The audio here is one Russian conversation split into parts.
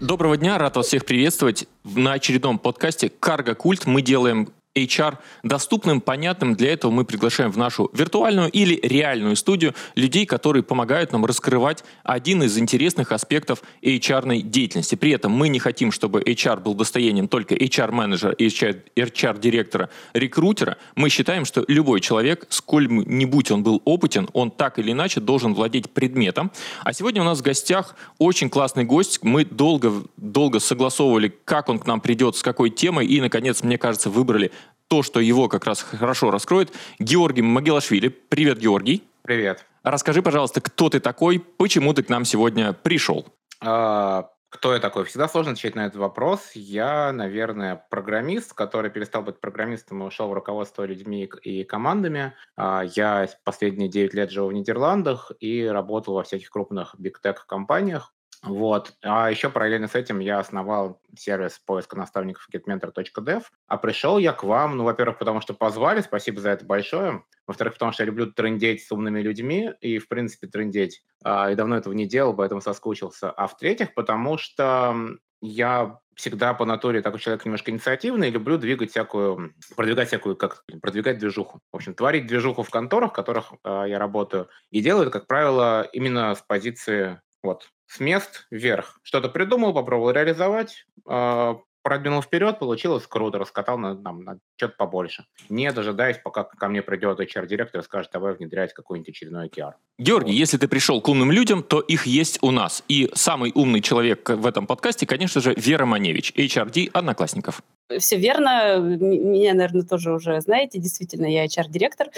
Доброго дня, рад вас всех приветствовать на очередном подкасте «Карго Культ». Мы делаем HR доступным, понятным. Для этого мы приглашаем в нашу виртуальную или реальную студию людей, которые помогают нам раскрывать один из интересных аспектов HR деятельности. При этом мы не хотим, чтобы HR был достоянием только HR-менеджера, HR-директора, рекрутера. Мы считаем, что любой человек, сколь-нибудь он был опытен, он так или иначе должен владеть предметом. А сегодня у нас в гостях очень классный гость. Мы долго, долго согласовывали, как он к нам придет, с какой темой, и, наконец, мне кажется, выбрали то, что его как раз хорошо раскроет, Георгий Магелашвили. Привет, Георгий. Привет. Расскажи, пожалуйста, кто ты такой, почему ты к нам сегодня пришел? А, кто я такой? Всегда сложно отвечать на этот вопрос. Я, наверное, программист, который перестал быть программистом и ушел в руководство людьми и командами. А, я последние 9 лет живу в Нидерландах и работал во всяких крупных биг-тек-компаниях. Вот. А еще параллельно с этим я основал сервис поиска наставников getmentor.dev. А пришел я к вам, ну, во-первых, потому что позвали, спасибо за это большое. Во-вторых, потому что я люблю трендеть с умными людьми и, в принципе, трендеть. А, и давно этого не делал, поэтому соскучился. А в-третьих, потому что я всегда по натуре такой человек немножко инициативный, люблю двигать всякую, продвигать всякую, как продвигать движуху. В общем, творить движуху в конторах, в которых э, я работаю. И делаю это, как правило, именно с позиции вот с мест вверх. Что-то придумал, попробовал реализовать, э, продвинул вперед, получилось круто, раскатал на, нам, на что-то побольше. Не дожидаясь, пока ко мне придет HR-директор и скажет, давай внедрять какой-нибудь очередной OKR. Георгий, если ты пришел к умным людям, то их есть у нас. И самый умный человек в этом подкасте, конечно же, Вера Маневич, HRD Одноклассников. Все верно. Меня, наверное, тоже уже знаете. Действительно, я HR-директор.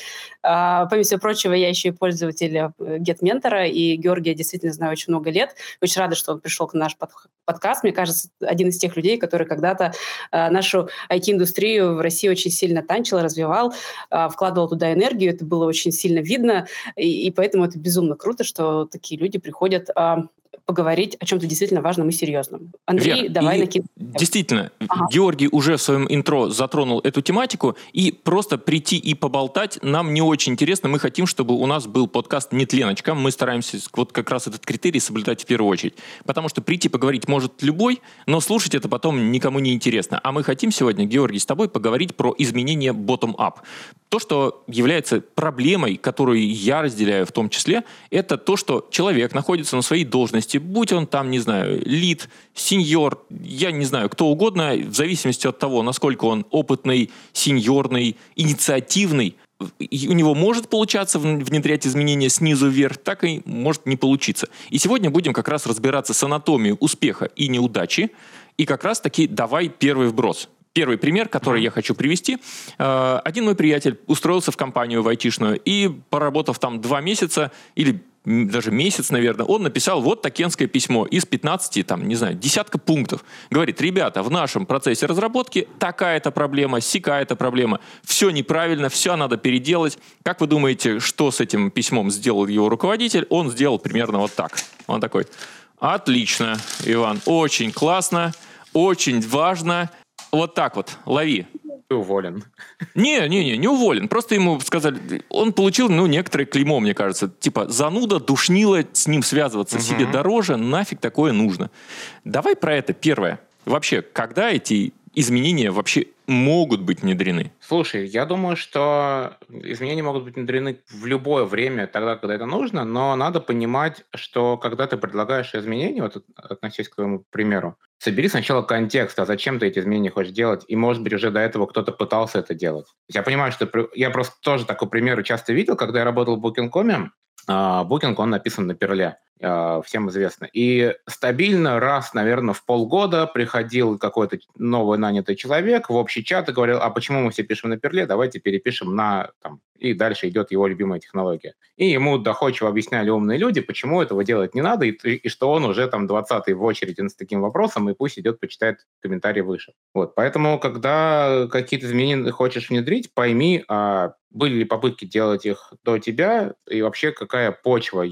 А, помимо всего прочего, я еще и пользователь э, GetMentor, и Георгия действительно знаю очень много лет. Очень рада, что он пришел к наш подкаст. Мне кажется, один из тех людей, который когда-то а, нашу IT-индустрию в России очень сильно танчил, развивал, а, вкладывал туда энергию. Это было очень сильно видно, и, и поэтому это безумно круто, что такие люди приходят поговорить о чем-то действительно важном и серьезном. Андрей, Вер, давай накинем. Действительно, ага. Георгий уже в своем интро затронул эту тематику, и просто прийти и поболтать нам не очень интересно. Мы хотим, чтобы у нас был подкаст не тленочка. Мы стараемся вот как раз этот критерий соблюдать в первую очередь. Потому что прийти поговорить может любой, но слушать это потом никому не интересно. А мы хотим сегодня, Георгий, с тобой поговорить про изменение bottom-up. То, что является проблемой, которую я разделяю в том числе, это то, что человек находится на своей должности, будь он там, не знаю, лид, сеньор, я не знаю, кто угодно, в зависимости от того, насколько он опытный, сеньорный, инициативный, у него может получаться внедрять изменения снизу вверх, так и может не получиться. И сегодня будем как раз разбираться с анатомией успеха и неудачи, и как раз таки давай первый вброс. Первый пример, который я хочу привести. Э, один мой приятель устроился в компанию в айтишную и, поработав там два месяца или даже месяц, наверное, он написал вот такенское письмо из 15, там, не знаю, десятка пунктов. Говорит, ребята, в нашем процессе разработки такая-то проблема, сякая-то проблема, все неправильно, все надо переделать. Как вы думаете, что с этим письмом сделал его руководитель? Он сделал примерно вот так. Он такой, отлично, Иван, очень классно, очень важно, вот так вот, лови. Ты уволен. Не, не, не, не уволен. Просто ему сказали, он получил, ну, некоторое клеймо, мне кажется. Типа, зануда, душнила, с ним связываться угу. себе дороже, нафиг такое нужно. Давай про это первое. Вообще, когда эти изменения вообще могут быть внедрены? Слушай, я думаю, что изменения могут быть внедрены в любое время, тогда, когда это нужно, но надо понимать, что когда ты предлагаешь изменения, вот относясь к твоему примеру, собери сначала контекст, а зачем ты эти изменения хочешь делать, и, может быть, уже до этого кто-то пытался это делать. Я понимаю, что я просто тоже такой пример часто видел, когда я работал в Booking.com, Booking, он написан на перле. А, всем известно. И стабильно раз, наверное, в полгода приходил какой-то новый нанятый человек в общий чат и говорил, а почему мы все пишем на перле, давайте перепишем на... Там, и дальше идет его любимая технология. И ему доходчиво объясняли умные люди, почему этого делать не надо, и, и что он уже там 20-й в очереди с таким вопросом, и пусть идет, почитает комментарии выше. Вот, поэтому, когда какие-то изменения хочешь внедрить, пойми, а были ли попытки делать их до тебя, и вообще какая почва,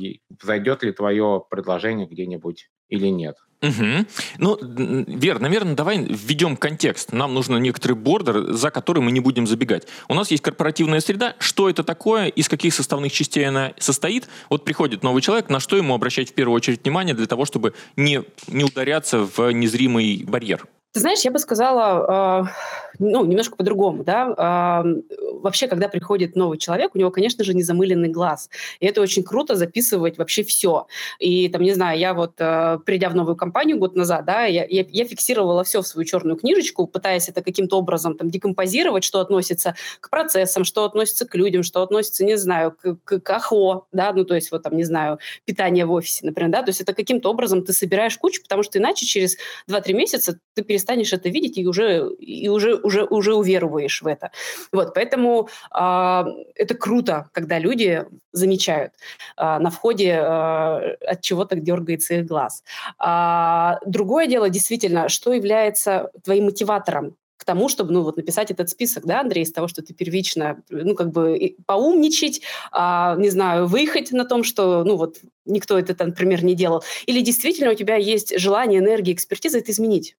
зайдет ли твое предложение где-нибудь или нет. Угу. Ну, Вер, наверное, давай введем контекст. Нам нужно некоторый бордер, за который мы не будем забегать. У нас есть корпоративная среда. Что это такое, из каких составных частей она состоит? Вот приходит новый человек, на что ему обращать в первую очередь внимание для того, чтобы не, не ударяться в незримый барьер? Ты знаешь, я бы сказала, э, ну, немножко по-другому, да. Э, вообще, когда приходит новый человек, у него, конечно же, не замыленный глаз. И это очень круто записывать вообще все. И там, не знаю, я вот, э, придя в новую компанию год назад, да, я, я, я фиксировала все в свою черную книжечку, пытаясь это каким-то образом там декомпозировать, что относится к процессам, что относится к людям, что относится, не знаю, к, к, к АХО, да, ну, то есть вот там, не знаю, питание в офисе, например, да, то есть это каким-то образом ты собираешь кучу, потому что иначе через 2-3 месяца ты перестанешь это видеть и уже, и уже, уже, уже уверуешь в это. Вот, поэтому э, это круто, когда люди замечают э, на входе, э, от чего так дергается их глаз. А, другое дело, действительно, что является твоим мотиватором к тому, чтобы, ну, вот написать этот список, да, Андрей, из того, что ты первично, ну, как бы поумничать, а, не знаю, выехать на том, что, ну, вот никто это, например, не делал, или действительно у тебя есть желание, энергия, экспертиза это изменить.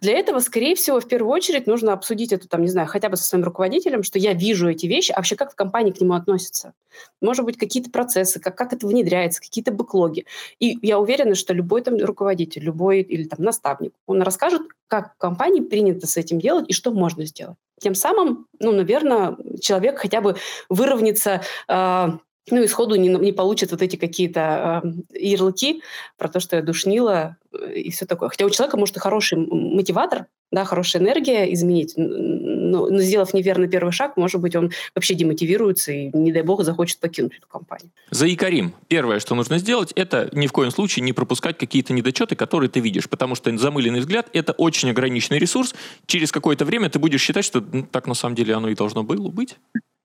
Для этого, скорее всего, в первую очередь нужно обсудить это, там, не знаю, хотя бы со своим руководителем, что я вижу эти вещи, а вообще как в компании к нему относятся. Может быть, какие-то процессы, как, как это внедряется, какие-то бэклоги. И я уверена, что любой там руководитель, любой или там наставник, он расскажет, как в компании принято с этим делать и что можно сделать. Тем самым, ну, наверное, человек хотя бы выровняется э, ну и сходу не, не получит вот эти какие-то э, ярлыки про то, что я душнила э, и все такое. Хотя у человека может и хороший мотиватор, да, хорошая энергия изменить, но, но сделав неверный первый шаг, может быть, он вообще демотивируется и, не дай бог, захочет покинуть эту компанию. За Икарим. Первое, что нужно сделать, это ни в коем случае не пропускать какие-то недочеты, которые ты видишь, потому что замыленный взгляд – это очень ограниченный ресурс. Через какое-то время ты будешь считать, что ну, так на самом деле оно и должно было быть.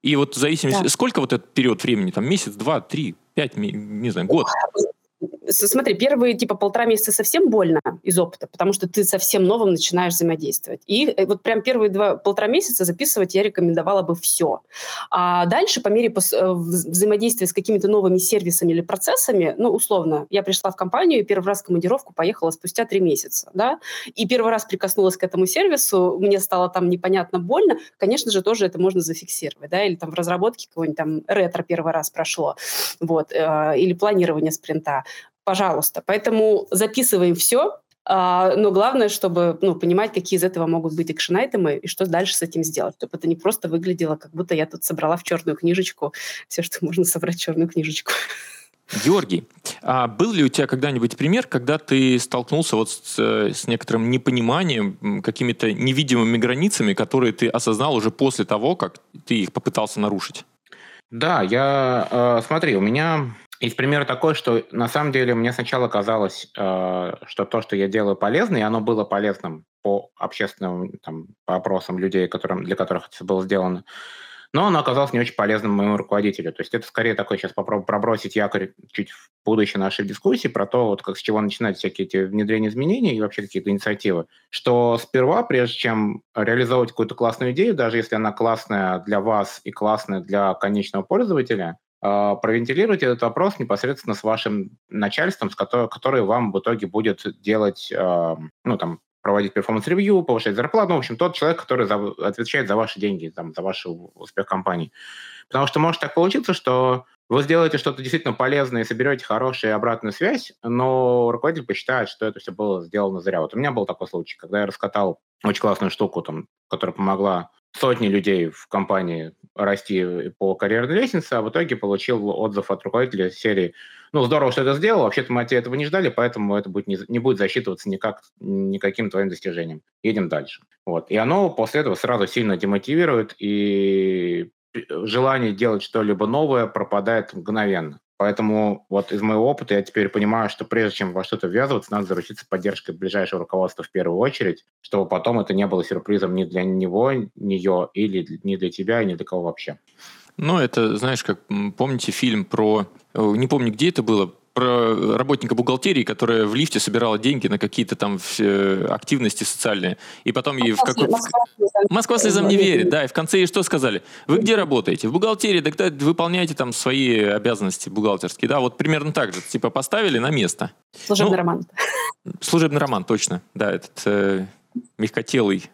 И вот в зависимости, да. сколько вот этот период времени, там месяц, два, три, пять, не знаю, год? Смотри, первые типа полтора месяца совсем больно из опыта, потому что ты совсем новым начинаешь взаимодействовать. И э, вот прям первые два, полтора месяца записывать я рекомендовала бы все. А дальше, по мере э, взаимодействия с какими-то новыми сервисами или процессами, ну, условно, я пришла в компанию и первый раз в командировку поехала спустя три месяца, да, и первый раз прикоснулась к этому сервису, мне стало там непонятно больно, конечно же, тоже это можно зафиксировать, да, или там в разработке какого-нибудь там ретро первый раз прошло, вот, э, или планирование спринта пожалуйста. Поэтому записываем все, а, но главное, чтобы ну, понимать, какие из этого могут быть экшен-айтемы и что дальше с этим сделать. Чтобы это не просто выглядело, как будто я тут собрала в черную книжечку все, что можно собрать в черную книжечку. Георгий, а был ли у тебя когда-нибудь пример, когда ты столкнулся вот с, с некоторым непониманием, какими-то невидимыми границами, которые ты осознал уже после того, как ты их попытался нарушить? Да, я, э, смотри, у меня есть пример такой, что на самом деле мне сначала казалось, э, что то, что я делаю, полезно, и оно было полезным по общественным там, по опросам людей, которым, для которых это было сделано. Но оно оказалось не очень полезным моему руководителю. То есть это скорее такой, сейчас попробую пробросить якорь чуть в будущей нашей дискуссии про то, вот как с чего начинать всякие эти внедрения изменений и вообще какие-то инициативы. Что сперва, прежде чем реализовывать какую-то классную идею, даже если она классная для вас и классная для конечного пользователя, провентилируйте этот вопрос непосредственно с вашим начальством, с которое, которое вам в итоге будет делать, а, ну, там, проводить performance review, повышать зарплату, ну, в общем, тот человек, который за, отвечает за ваши деньги, там, за ваш успех компании. Потому что может так получиться, что вы сделаете что-то действительно полезное и соберете хорошую обратную связь, но руководитель посчитает, что это все было сделано зря. Вот у меня был такой случай, когда я раскатал очень классную штуку, там, которая помогла сотни людей в компании расти по карьерной лестнице, а в итоге получил отзыв от руководителя серии «Ну, здорово, что это сделал, вообще-то мы от тебя этого не ждали, поэтому это будет не, не будет засчитываться никак, никаким твоим достижением. Едем дальше». Вот. И оно после этого сразу сильно демотивирует, и желание делать что-либо новое пропадает мгновенно. Поэтому вот из моего опыта я теперь понимаю, что прежде чем во что-то ввязываться, надо заручиться поддержкой ближайшего руководства в первую очередь, чтобы потом это не было сюрпризом ни для него, нее, или ни для тебя, ни для кого вообще. Ну, это, знаешь, как помните фильм про... Э, не помню, где это было, про работника бухгалтерии, которая в лифте собирала деньги на какие-то там активности социальные. И потом ей в какой Москва, Москва слезам не верит, да. И в конце ей что сказали? Вы где работаете? В бухгалтерии, тогда выполняйте там свои обязанности бухгалтерские. Да, вот примерно так же. Типа поставили на место. Служебный ну, роман. Служебный роман, точно. Да, этот э, мягкотелый.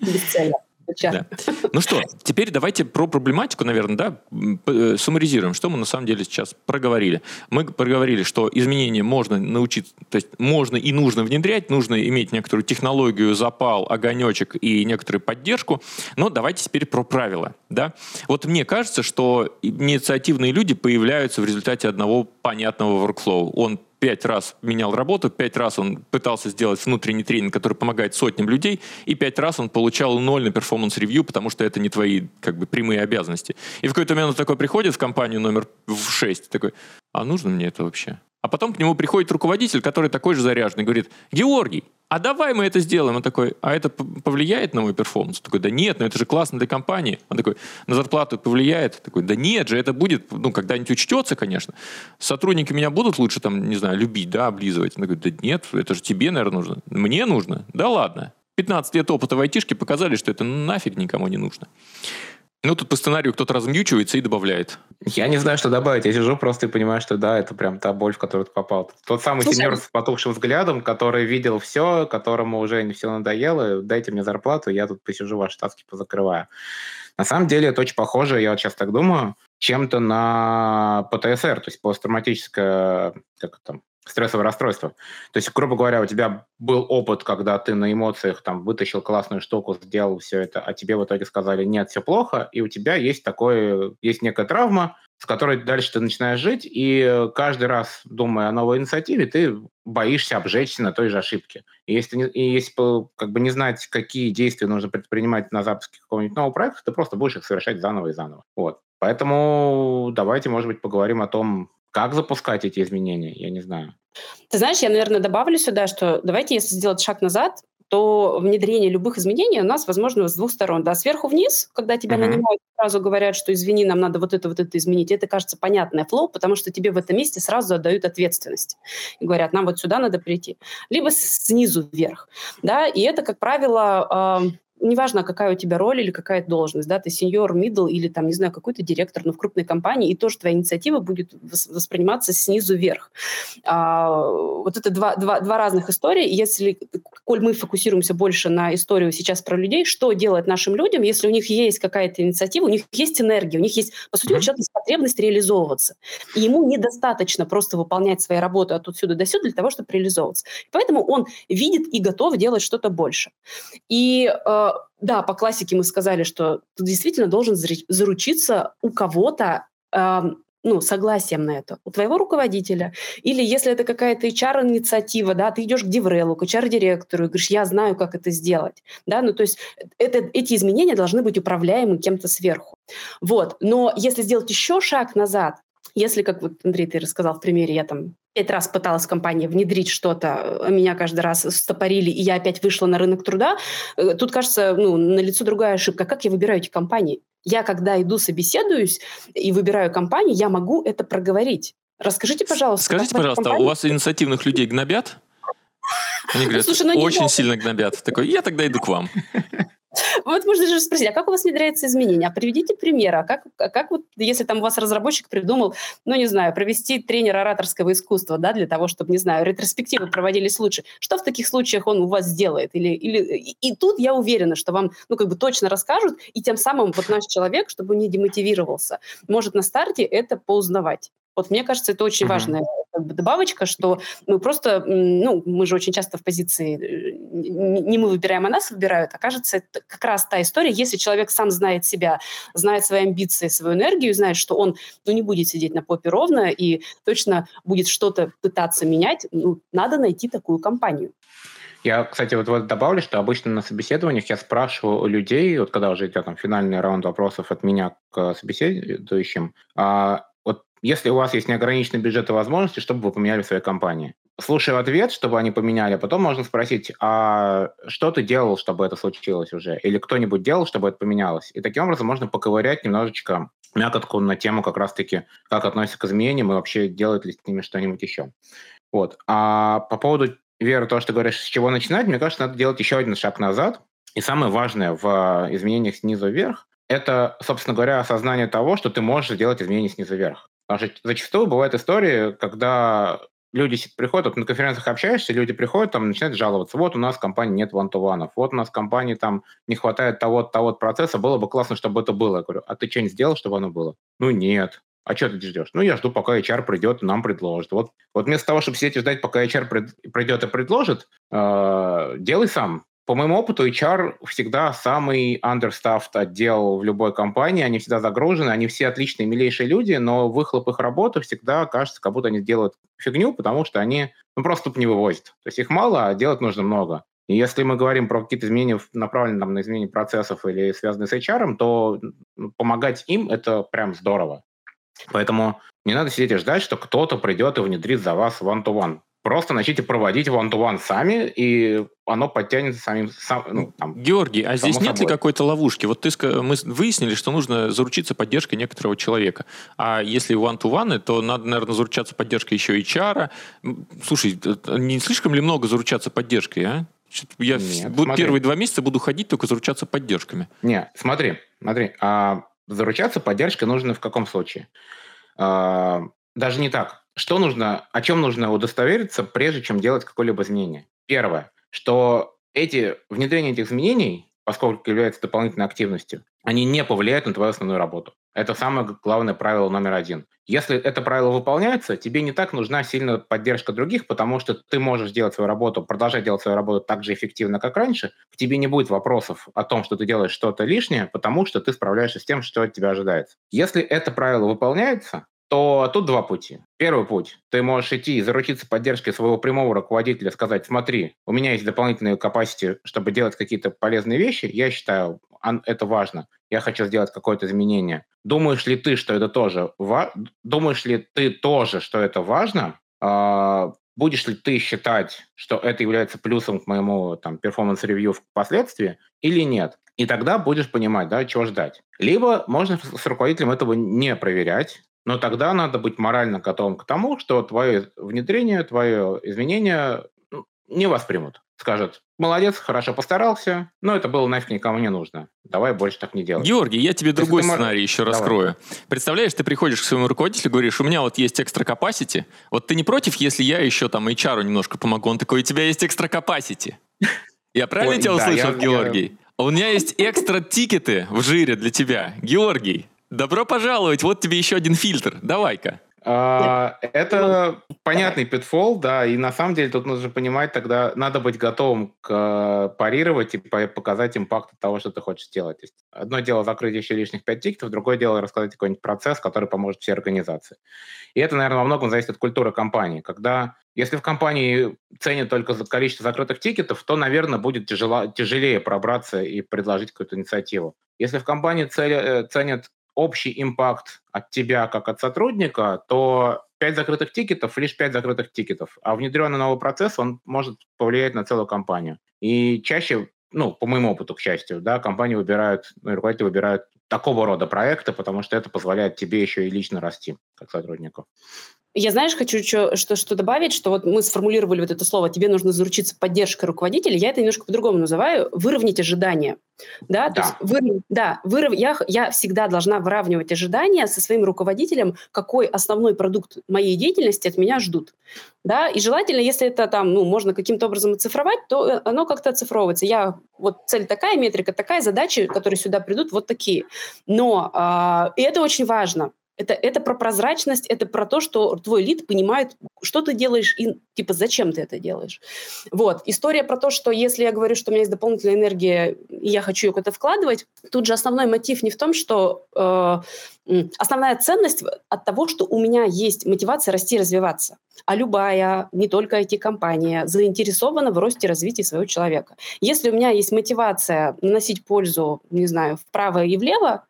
Бесцельно. Да. Ну что, теперь давайте про проблематику, наверное, да, э, суммаризируем, что мы на самом деле сейчас проговорили. Мы проговорили, что изменения можно научиться, то есть можно и нужно внедрять, нужно иметь некоторую технологию, запал, огонечек и некоторую поддержку, но давайте теперь про правила, да. Вот мне кажется, что инициативные люди появляются в результате одного понятного workflow. Он пять раз менял работу, пять раз он пытался сделать внутренний тренинг, который помогает сотням людей, и пять раз он получал ноль на performance review, потому что это не твои как бы прямые обязанности. И в какой-то момент он такой приходит в компанию номер в 6, такой, а нужно мне это вообще? А потом к нему приходит руководитель, который такой же заряженный, говорит, Георгий, а давай мы это сделаем. Он такой, а это повлияет на мой перформанс? Он такой, да нет, но это же классно для компании. Он такой, на зарплату повлияет? Такой, да нет же, это будет, ну, когда-нибудь учтется, конечно. Сотрудники меня будут лучше, там, не знаю, любить, да, облизывать. Он такой, да нет, это же тебе, наверное, нужно. Мне нужно? Да ладно. 15 лет опыта в айтишке показали, что это нафиг никому не нужно. Ну, тут по сценарию кто-то размьючивается и добавляет. Я не знаю, что добавить. Я сижу просто и понимаю, что да, это прям та боль, в которую ты попал. Тот самый Слушай, сеньор с потухшим взглядом, который видел все, которому уже все надоело, дайте мне зарплату, я тут посижу, ваши таски позакрываю. На самом деле это очень похоже, я вот сейчас так думаю, чем-то на ПТСР, то есть посттравматическое, как там, стрессовое расстройство. То есть, грубо говоря, у тебя был опыт, когда ты на эмоциях там вытащил классную штуку, сделал все это, а тебе в итоге сказали, нет, все плохо, и у тебя есть такое, есть некая травма, с которой дальше ты начинаешь жить, и каждый раз, думая о новой инициативе, ты боишься обжечься на той же ошибке. И если, и если как бы не знать, какие действия нужно предпринимать на запуске какого-нибудь нового проекта, ты просто будешь их совершать заново и заново. Вот. Поэтому давайте, может быть, поговорим о том, как запускать эти изменения, я не знаю. Ты знаешь, я, наверное, добавлю сюда, что давайте, если сделать шаг назад, то внедрение любых изменений у нас возможно с двух сторон. Да, сверху вниз, когда тебя uh-huh. нанимают, сразу говорят, что извини, нам надо вот это, вот это изменить. Это кажется понятное флоу, потому что тебе в этом месте сразу отдают ответственность. И говорят, нам вот сюда надо прийти. Либо снизу вверх. Да, и это, как правило, неважно, какая у тебя роль или какая должность, да, ты сеньор, мидл или там, не знаю, какой-то директор, но в крупной компании, и тоже твоя инициатива будет восприниматься снизу вверх. А, вот это два, два, два разных истории. Если, коль мы фокусируемся больше на историю сейчас про людей, что делать нашим людям, если у них есть какая-то инициатива, у них есть энергия, у них есть, по сути, mm-hmm. у человека есть потребность реализовываться. И ему недостаточно просто выполнять свои работы от отсюда до сюда для того, чтобы реализовываться. Поэтому он видит и готов делать что-то больше. И э, да, по классике мы сказали, что ты действительно должен заручиться у кого-то э, ну, согласием на это, у твоего руководителя. Или если это какая-то HR-инициатива, да, ты идешь к Деврелу, к HR-директору и говоришь, я знаю, как это сделать. Да, ну, то есть это, эти изменения должны быть управляемы кем-то сверху. Вот. Но если сделать еще шаг назад, если, как вот Андрей, ты рассказал в примере, я там пять раз пыталась компания внедрить что-то, а меня каждый раз стопорили, и я опять вышла на рынок труда, э, тут, кажется, ну, на лицо другая ошибка. Как я выбираю эти компании? Я, когда иду собеследуюсь и выбираю компании, я могу это проговорить. Расскажите, пожалуйста. Скажите, пожалуйста, компании... у вас инициативных людей гнобят? Они говорят, Слушай, ну, очень сильно гнобят. Такой, я тогда иду к вам. Вот можно же спросить, а как у вас внедряется изменение? А приведите примеры. А как, а как вот, если там у вас разработчик придумал, ну, не знаю, провести тренер ораторского искусства, да, для того, чтобы, не знаю, ретроспективы проводились лучше. Что в таких случаях он у вас сделает? Или, или, и тут я уверена, что вам, ну, как бы точно расскажут, и тем самым вот наш человек, чтобы не демотивировался, может на старте это поузнавать. Вот мне кажется, это очень mm-hmm. важная бы, добавочка, что мы просто, ну, мы же очень часто в позиции, э, не мы выбираем, а нас выбирают. Окажется, это как раз та история, если человек сам знает себя, знает свои амбиции, свою энергию, знает, что он ну, не будет сидеть на попе ровно и точно будет что-то пытаться менять, ну, надо найти такую компанию. Я, кстати, вот, вот добавлю, что обычно на собеседованиях я спрашиваю у людей, вот когда уже идет там финальный раунд вопросов от меня к собеседующим, а если у вас есть неограниченный бюджет и возможности, чтобы вы поменяли в своей компании. Слушаю ответ, чтобы они поменяли, а потом можно спросить, а что ты делал, чтобы это случилось уже? Или кто-нибудь делал, чтобы это поменялось? И таким образом можно поковырять немножечко мякотку на тему как раз-таки, как относится к изменениям и вообще делает ли с ними что-нибудь еще. Вот. А по поводу Вера, то, что ты говоришь, с чего начинать, мне кажется, надо делать еще один шаг назад. И самое важное в изменениях снизу вверх – это, собственно говоря, осознание того, что ты можешь сделать изменения снизу вверх. Потому что зачастую бывают истории, когда люди приходят, вот на конференциях общаешься, люди приходят, там начинают жаловаться. Вот у нас в компании нет ван-ту-ванов, вот у нас в компании там не хватает того-то, того процесса, было бы классно, чтобы это было. Я говорю, а ты что-нибудь сделал, чтобы оно было? Ну, нет. А что ты ждешь? Ну, я жду, пока HR придет и нам предложит. Вот, вот вместо того, чтобы сидеть и ждать, пока HR придет и предложит, э, делай сам. По моему опыту, HR всегда самый understaffed отдел в любой компании, они всегда загружены, они все отличные, милейшие люди, но выхлоп их работы всегда кажется, как будто они делают фигню, потому что они ну, просто не вывозят. То есть их мало, а делать нужно много. И если мы говорим про какие-то изменения, направленные там, на изменение процессов или связанные с HR, то помогать им – это прям здорово. Поэтому не надо сидеть и ждать, что кто-то придет и внедрит за вас one-to-one. Просто начните проводить one-to-one сами, и оно подтянется самим... Сам, ну, там, Георгий, а здесь нет собой. ли какой-то ловушки? Вот ты, мы выяснили, что нужно заручиться поддержкой некоторого человека. А если one-to-one, то надо, наверное, заручаться поддержкой еще HR. Слушай, не слишком ли много заручаться поддержкой, а? Я Нет, буду, первые два месяца буду ходить только заручаться поддержками. Не, смотри, смотри. А заручаться поддержкой нужно в каком случае? А, даже не так. Что нужно, о чем нужно удостовериться, прежде чем делать какое-либо изменение? Первое, что эти, внедрение этих изменений, поскольку являются дополнительной активностью, они не повлияют на твою основную работу. Это самое главное правило номер один. Если это правило выполняется, тебе не так нужна сильная поддержка других, потому что ты можешь делать свою работу, продолжать делать свою работу так же эффективно, как раньше. К тебе не будет вопросов о том, что ты делаешь что-то лишнее, потому что ты справляешься с тем, что от тебя ожидается. Если это правило выполняется, то тут два пути. Первый путь. Ты можешь идти и заручиться поддержкой своего прямого руководителя, сказать, смотри, у меня есть дополнительные capacity, чтобы делать какие-то полезные вещи, я считаю, это важно, я хочу сделать какое-то изменение. Думаешь ли ты, что это тоже важно? Думаешь ли ты тоже, что это важно? А, будешь ли ты считать, что это является плюсом к моему там performance review впоследствии или нет? И тогда будешь понимать, да, чего ждать. Либо можно с руководителем этого не проверять, но тогда надо быть морально готовым к тому, что твое внедрение, твое изменение ну, не воспримут. Скажут, молодец, хорошо постарался, но это было нафиг никому не нужно. Давай больше так не делать. Георгий, я тебе То другой сценарий мор... еще Давай. раскрою. Представляешь, ты приходишь к своему руководителю и говоришь, у меня вот есть экстра capacity, вот ты не против, если я еще там HR немножко помогу? Он такой, у тебя есть экстра capacity. Я правильно тебя услышал, Георгий? У меня есть экстра тикеты в жире для тебя. Георгий, Добро пожаловать, вот тебе еще один фильтр. Давай-ка. А, это понятный pitfall, да, и на самом деле тут нужно понимать, тогда надо быть готовым к э, парировать и показать impact того, что ты хочешь сделать. Одно дело закрыть еще лишних пять тикетов, другое дело рассказать какой-нибудь процесс, который поможет всей организации. И это, наверное, во многом зависит от культуры компании. Когда, если в компании ценят только за количество закрытых тикетов, то, наверное, будет тяжело, тяжелее пробраться и предложить какую-то инициативу. Если в компании э, ценят общий impact от тебя как от сотрудника, то 5 закрытых тикетов, лишь 5 закрытых тикетов. А внедренный новый процесс, он может повлиять на целую компанию. И чаще, ну, по моему опыту, к счастью, да, компании выбирают, ну, руководители выбирают такого рода проекты, потому что это позволяет тебе еще и лично расти как сотруднику. Я, знаешь, хочу что, что, что добавить, что вот мы сформулировали вот это слово «тебе нужно заручиться поддержкой руководителя», я это немножко по-другому называю «выровнять ожидания». Да, да. то есть вырав... да, вырав... я, я всегда должна выравнивать ожидания со своим руководителем, какой основной продукт моей деятельности от меня ждут. Да, и желательно, если это там, ну, можно каким-то образом оцифровать, то э, оно как-то оцифровывается. Я, вот цель такая, метрика такая, задачи, которые сюда придут, вот такие. Но, э, и это очень важно, это, это про прозрачность, это про то, что твой лид понимает, что ты делаешь и типа зачем ты это делаешь. Вот. История про то, что если я говорю, что у меня есть дополнительная энергия, и я хочу ее куда-то вкладывать, тут же основной мотив не в том, что э, основная ценность от того, что у меня есть мотивация расти и развиваться. А любая, не только IT-компания, заинтересована в росте и развитии своего человека. Если у меня есть мотивация наносить пользу, не знаю, вправо и влево,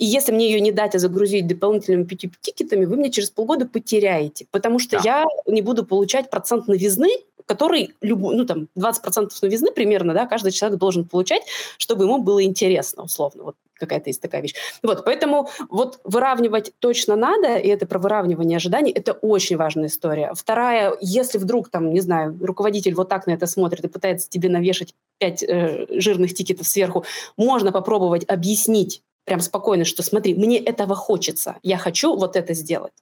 и если мне ее не дать, а загрузить дополнительными пяти тикетами, вы мне через полгода потеряете, потому что да. я не буду получать процент новизны, который, любой, ну там, 20% новизны примерно, да, каждый человек должен получать, чтобы ему было интересно, условно. Вот какая-то есть такая вещь. Вот, поэтому вот выравнивать точно надо, и это про выравнивание ожиданий, это очень важная история. Вторая, если вдруг там, не знаю, руководитель вот так на это смотрит и пытается тебе навешать пять э, жирных тикетов сверху, можно попробовать объяснить прям спокойно, что смотри, мне этого хочется, я хочу вот это сделать.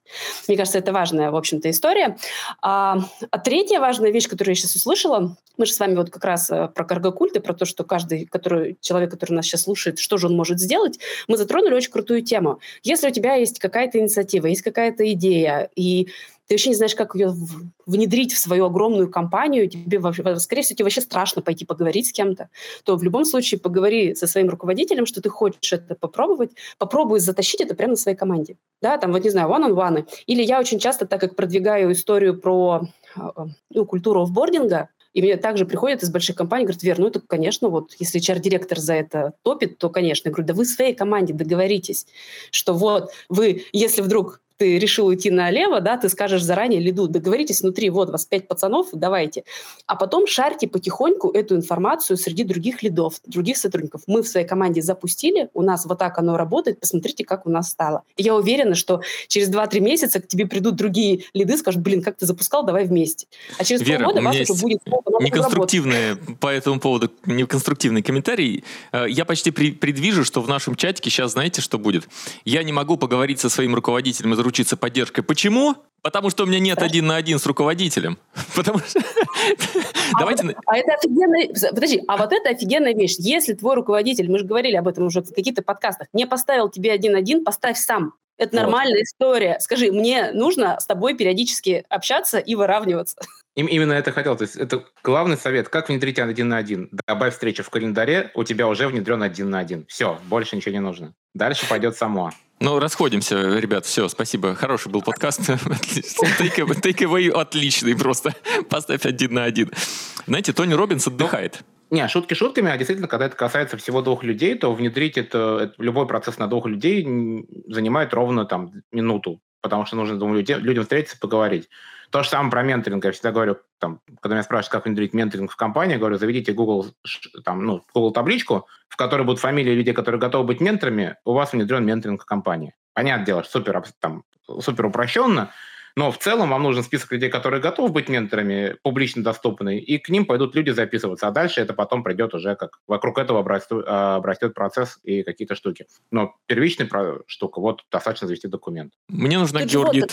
Мне кажется, это важная, в общем-то, история. А, а третья важная вещь, которую я сейчас услышала, мы же с вами вот как раз э, про каргокульты, про то, что каждый который, человек, который нас сейчас слушает, что же он может сделать, мы затронули очень крутую тему. Если у тебя есть какая-то инициатива, есть какая-то идея, и ты вообще не знаешь, как ее внедрить в свою огромную компанию, тебе, скорее всего, тебе вообще страшно пойти поговорить с кем-то, то в любом случае поговори со своим руководителем, что ты хочешь это попробовать, попробуй затащить это прямо на своей команде. Да, там, вот не знаю, one-on-one. Или я очень часто, так как продвигаю историю про а, а, ну, культуру офбординга, и мне также приходят из больших компаний, говорят, Вер, ну это, конечно, вот если HR-директор за это топит, то, конечно. Я говорю, да вы в своей команде договоритесь, что вот вы, если вдруг ты решил уйти налево, да, ты скажешь заранее лиду, договоритесь внутри, вот вас пять пацанов, давайте. А потом шарьте потихоньку эту информацию среди других лидов, других сотрудников. Мы в своей команде запустили, у нас вот так оно работает, посмотрите, как у нас стало. Я уверена, что через 2-3 месяца к тебе придут другие лиды, скажут, блин, как ты запускал, давай вместе. А через Вера, полгода у вас уже будет неконструктивные по этому поводу неконструктивный комментарий. Э, я почти предвижу, что в нашем чатике сейчас знаете, что будет? Я не могу поговорить со своим руководителем из заручиться поддержкой. Почему? Потому что у меня нет один на один с руководителем. Потому что... А Давайте... А это офигенная... Подожди, а вот это офигенная вещь. Если твой руководитель, мы же говорили об этом уже в каких-то подкастах, не поставил тебе один-один, поставь сам. Это вот. нормальная история. Скажи, мне нужно с тобой периодически общаться и выравниваться. Им, именно это хотел. То есть это главный совет. Как внедрить один на один? Добавь встречу в календаре, у тебя уже внедрен один на один. Все, больше ничего не нужно. Дальше пойдет само. Ну, расходимся, ребят, все, спасибо. Хороший был подкаст. Take away отличный просто. Поставь один на один. Знаете, Тони Робинс отдыхает. Не, шутки шутками, а действительно, когда это касается всего двух людей, то внедрить это, любой процесс на двух людей занимает ровно там минуту, потому что нужно двум людям, людям встретиться поговорить. То же самое про менторинг. Я всегда говорю, там, когда меня спрашивают, как внедрить менторинг в компании, я говорю, заведите Google, там, ну, Google табличку, в которой будут фамилии людей, которые готовы быть менторами, у вас внедрен менторинг в компании. Понятное дело, супер, там, супер упрощенно, но в целом вам нужен список людей, которые готовы быть менторами, публично доступный, и к ним пойдут люди записываться. А дальше это потом придет уже как вокруг этого обрастет, обрастет процесс и какие-то штуки. Но первичная штука, вот достаточно завести документ. Мне нужна, Георгий,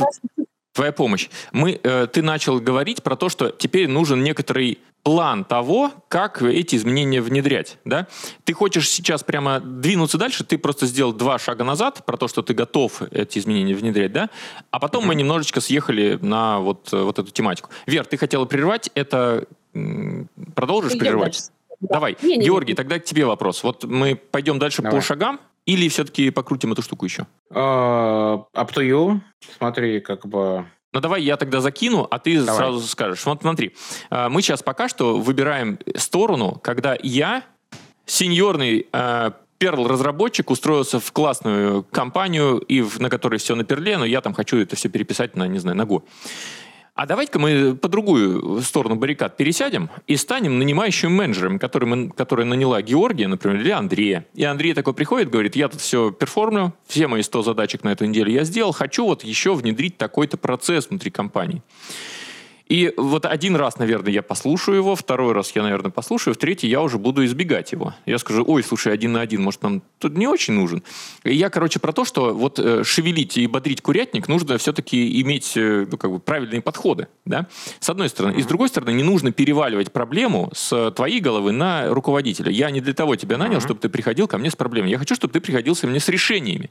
твоя помощь. Мы, э, ты начал говорить про то, что теперь нужен некоторый план того, как эти изменения внедрять. Да? Ты хочешь сейчас прямо двинуться дальше, ты просто сделал два шага назад про то, что ты готов эти изменения внедрять, да? а потом mm-hmm. мы немножечко съехали на вот, вот эту тематику. Вер, ты хотела прерывать, это продолжишь Идем прерывать? Дальше. Давай, не, не, Георгий, не. тогда к тебе вопрос. Вот мы пойдем дальше Давай. по шагам, или все-таки покрутим эту штуку еще? Uh, up to you. Смотри, как бы... Ну давай я тогда закину, а ты давай. сразу скажешь. Вот смотри, а, мы сейчас пока что выбираем сторону, когда я, сеньорный э, Perl-разработчик, устроился в классную компанию, и в, на которой все на перле, но я там хочу это все переписать на, не знаю, на Go. А давайте-ка мы по другую сторону баррикад пересядем и станем нанимающим менеджером, который, мы, который наняла Георгия, например, или Андрея. И Андрей такой приходит, говорит, я тут все перформлю, все мои 100 задачек на эту неделю я сделал, хочу вот еще внедрить такой-то процесс внутри компании. И вот один раз, наверное, я послушаю его, второй раз я, наверное, послушаю, в третий я уже буду избегать его. Я скажу, ой, слушай, один на один, может, нам тут не очень нужен. И я, короче, про то, что вот э, шевелить и бодрить курятник нужно все-таки иметь э, ну, как бы правильные подходы, да, с одной стороны. И с другой стороны, не нужно переваливать проблему с твоей головы на руководителя. Я не для того тебя нанял, чтобы ты приходил ко мне с проблемой. Я хочу, чтобы ты приходил ко мне с решениями.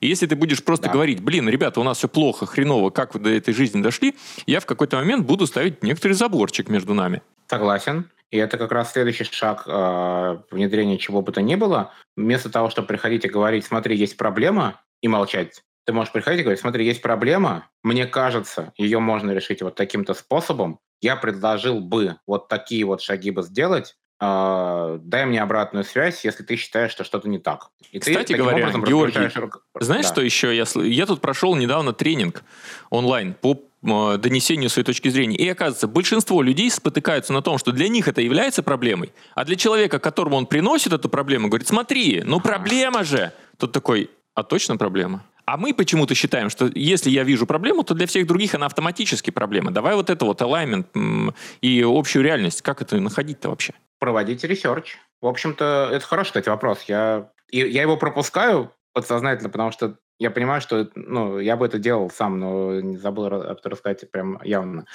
И если ты будешь просто да. говорить, блин, ребята, у нас все плохо, хреново, как вы до этой жизни дошли, я в какой-то момент буду буду ставить некоторый заборчик между нами. Согласен. И это как раз следующий шаг э, внедрения чего бы то ни было. Вместо того, чтобы приходить и говорить, смотри, есть проблема, и молчать, ты можешь приходить и говорить, смотри, есть проблема, мне кажется, ее можно решить вот таким-то способом, я предложил бы вот такие вот шаги бы сделать, Uh, дай мне обратную связь, если ты считаешь, что что-то не так. И Кстати ты, говоря, Георгий, знаешь, да. что еще? Я, я тут прошел недавно тренинг онлайн по донесению своей точки зрения. И оказывается, большинство людей спотыкаются на том, что для них это является проблемой, а для человека, которому он приносит эту проблему, говорит, смотри, ну проблема же. Тот такой, а точно проблема? А мы почему-то считаем, что если я вижу проблему, то для всех других она автоматически проблема. Давай вот это вот alignment и общую реальность, как это находить-то вообще? Проводить research. В общем-то, это хороший, кстати, вопрос. Я, я его пропускаю подсознательно, потому что я понимаю, что ну, я бы это делал сам, но не забыл рассказать прям явно.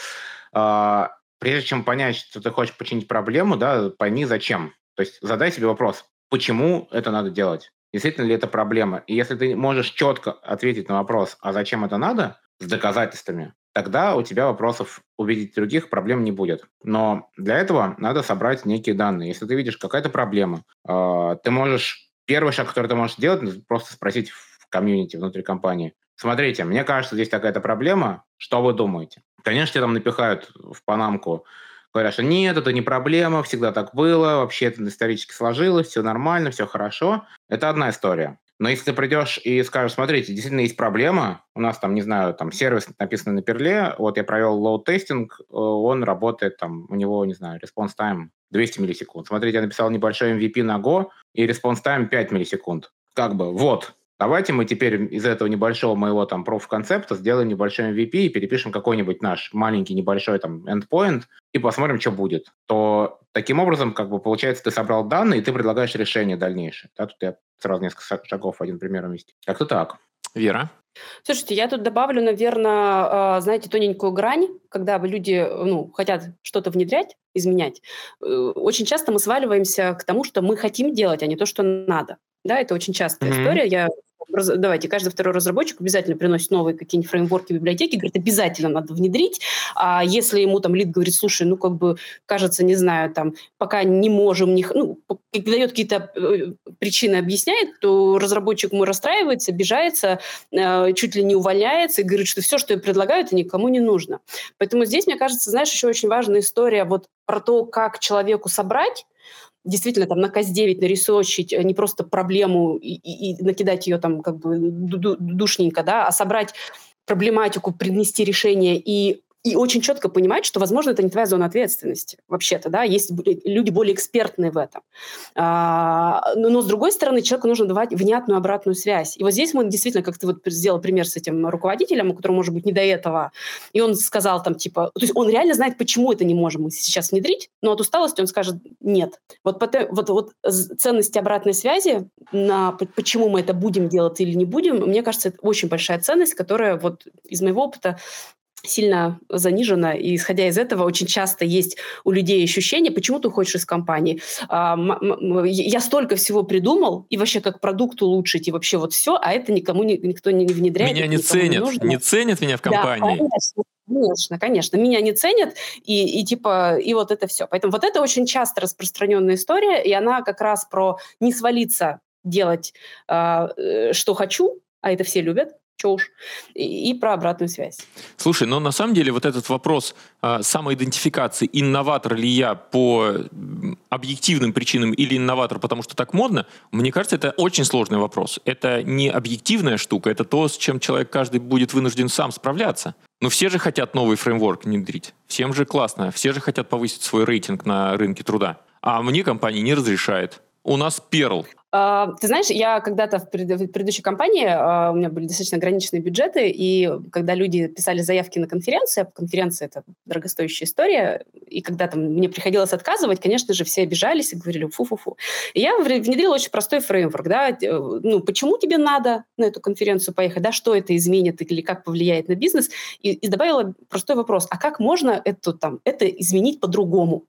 А, прежде чем понять, что ты хочешь починить проблему, да, пойми зачем. То есть задай себе вопрос, почему это надо делать? Действительно ли это проблема? И если ты можешь четко ответить на вопрос, а зачем это надо, с доказательствами, тогда у тебя вопросов увидеть других проблем не будет. Но для этого надо собрать некие данные. Если ты видишь какая-то проблема, э, ты можешь первый шаг, который ты можешь сделать, просто спросить комьюнити внутри компании. Смотрите, мне кажется, здесь такая-то проблема, что вы думаете? Конечно, тебе там напихают в панамку говорят, что нет, это не проблема, всегда так было, вообще это исторически сложилось, все нормально, все хорошо. Это одна история. Но если ты придешь и скажешь, смотрите, действительно есть проблема, у нас там, не знаю, там сервис написан на перле, вот я провел load testing, э, он работает там, у него, не знаю, response time 200 миллисекунд. Смотрите, я написал небольшой MVP на Go, и response time 5 миллисекунд. Как бы, вот, Давайте мы теперь из этого небольшого моего там проф-концепта сделаем небольшой MVP и перепишем какой-нибудь наш маленький небольшой там endpoint и посмотрим, что будет. То таким образом, как бы получается, ты собрал данные, и ты предлагаешь решение дальнейшее. Да, тут я сразу несколько шагов один пример вместе. Как-то так. Вера? Слушайте, я тут добавлю, наверное, а, знаете, тоненькую грань, когда люди ну, хотят что-то внедрять, изменять. Э, очень часто мы сваливаемся к тому, что мы хотим делать, а не то, что надо. Да, это очень частая mm-hmm. история. Я давайте, каждый второй разработчик обязательно приносит новые какие-нибудь фреймворки, библиотеки, говорит, обязательно надо внедрить. А если ему там лид говорит, слушай, ну как бы, кажется, не знаю, там, пока не можем, не, ну, дает какие-то э, причины, объясняет, то разработчик ему расстраивается, обижается, э, чуть ли не увольняется и говорит, что все, что я предлагаю, это никому не нужно. Поэтому здесь, мне кажется, знаешь, еще очень важная история вот про то, как человеку собрать действительно там на КАС-9 нарисочить э, не просто проблему и, и, и накидать ее там как бы душненько, да, а собрать проблематику, принести решение и и очень четко понимать, что, возможно, это не твоя зона ответственности вообще-то, да, есть люди более экспертные в этом. А, но, но, с другой стороны, человеку нужно давать внятную обратную связь. И вот здесь мы действительно, как ты вот сделал пример с этим руководителем, у которого, может быть, не до этого, и он сказал там, типа, то есть он реально знает, почему это не можем мы сейчас внедрить, но от усталости он скажет нет. Вот, вот, вот ценность обратной связи на почему мы это будем делать или не будем, мне кажется, это очень большая ценность, которая вот из моего опыта сильно занижена, и исходя из этого очень часто есть у людей ощущение, почему ты уходишь из компании. А, я столько всего придумал, и вообще как продукт улучшить, и вообще вот все, а это никому никто не внедряет. Меня не ценят, не, не ценят меня в компании. Да, конечно. Конечно, конечно. Меня не ценят, и, и типа, и вот это все. Поэтому вот это очень часто распространенная история, и она как раз про не свалиться делать, э, что хочу, а это все любят, чушь, и, и про обратную связь. Слушай, но на самом деле вот этот вопрос э, самоидентификации, инноватор ли я по объективным причинам или инноватор, потому что так модно, мне кажется, это очень сложный вопрос. Это не объективная штука, это то, с чем человек каждый будет вынужден сам справляться. Но все же хотят новый фреймворк внедрить. Всем же классно. Все же хотят повысить свой рейтинг на рынке труда. А мне компания не разрешает. У нас Perl. Uh, ты знаешь, я когда-то в, пред, в предыдущей компании, uh, у меня были достаточно ограниченные бюджеты, и когда люди писали заявки на конференции, а конференция – это дорогостоящая история, и когда там мне приходилось отказывать, конечно же, все обижались и говорили фу-фу-фу. И я внедрила очень простой фреймворк, да, ну, почему тебе надо на эту конференцию поехать, да, что это изменит или как повлияет на бизнес, и, и добавила простой вопрос, а как можно это, там, это изменить по-другому?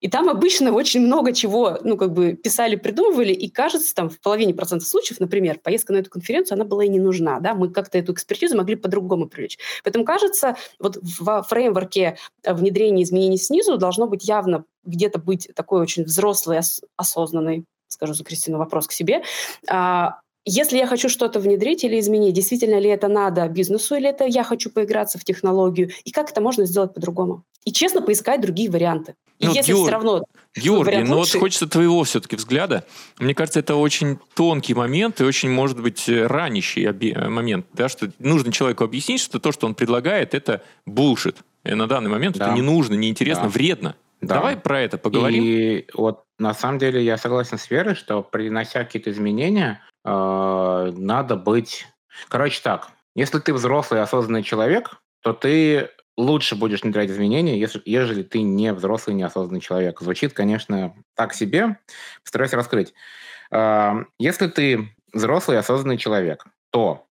И там обычно очень много чего, ну, как бы писали, придумывали, и кажется, там в половине процентов случаев, например, поездка на эту конференцию, она была и не нужна, да, мы как-то эту экспертизу могли по-другому привлечь. Поэтому кажется, вот в фреймворке внедрения изменений снизу должно быть явно где-то быть такой очень взрослый, осознанный, скажу за Кристину вопрос к себе, а, если я хочу что-то внедрить или изменить, действительно ли это надо бизнесу, или это я хочу поиграться в технологию, и как это можно сделать по-другому? И честно поискать другие варианты. И ну, если Юр, все равно Георгий, ну вот хочется твоего все-таки взгляда. Мне кажется, это очень тонкий момент и очень, может быть, ранящий момент, да, что нужно человеку объяснить, что то, что он предлагает, это булшит. И на данный момент да. это не нужно, неинтересно, да. вредно. Да. Давай про это поговорим. И вот на самом деле я согласен с Верой, что принося какие-то изменения, э, надо быть... Короче так, если ты взрослый осознанный человек, то ты лучше будешь внедрять изменения, если, ежели ты не взрослый, неосознанный человек. Звучит, конечно, так себе. Постараюсь раскрыть. Э, если ты взрослый осознанный человек, то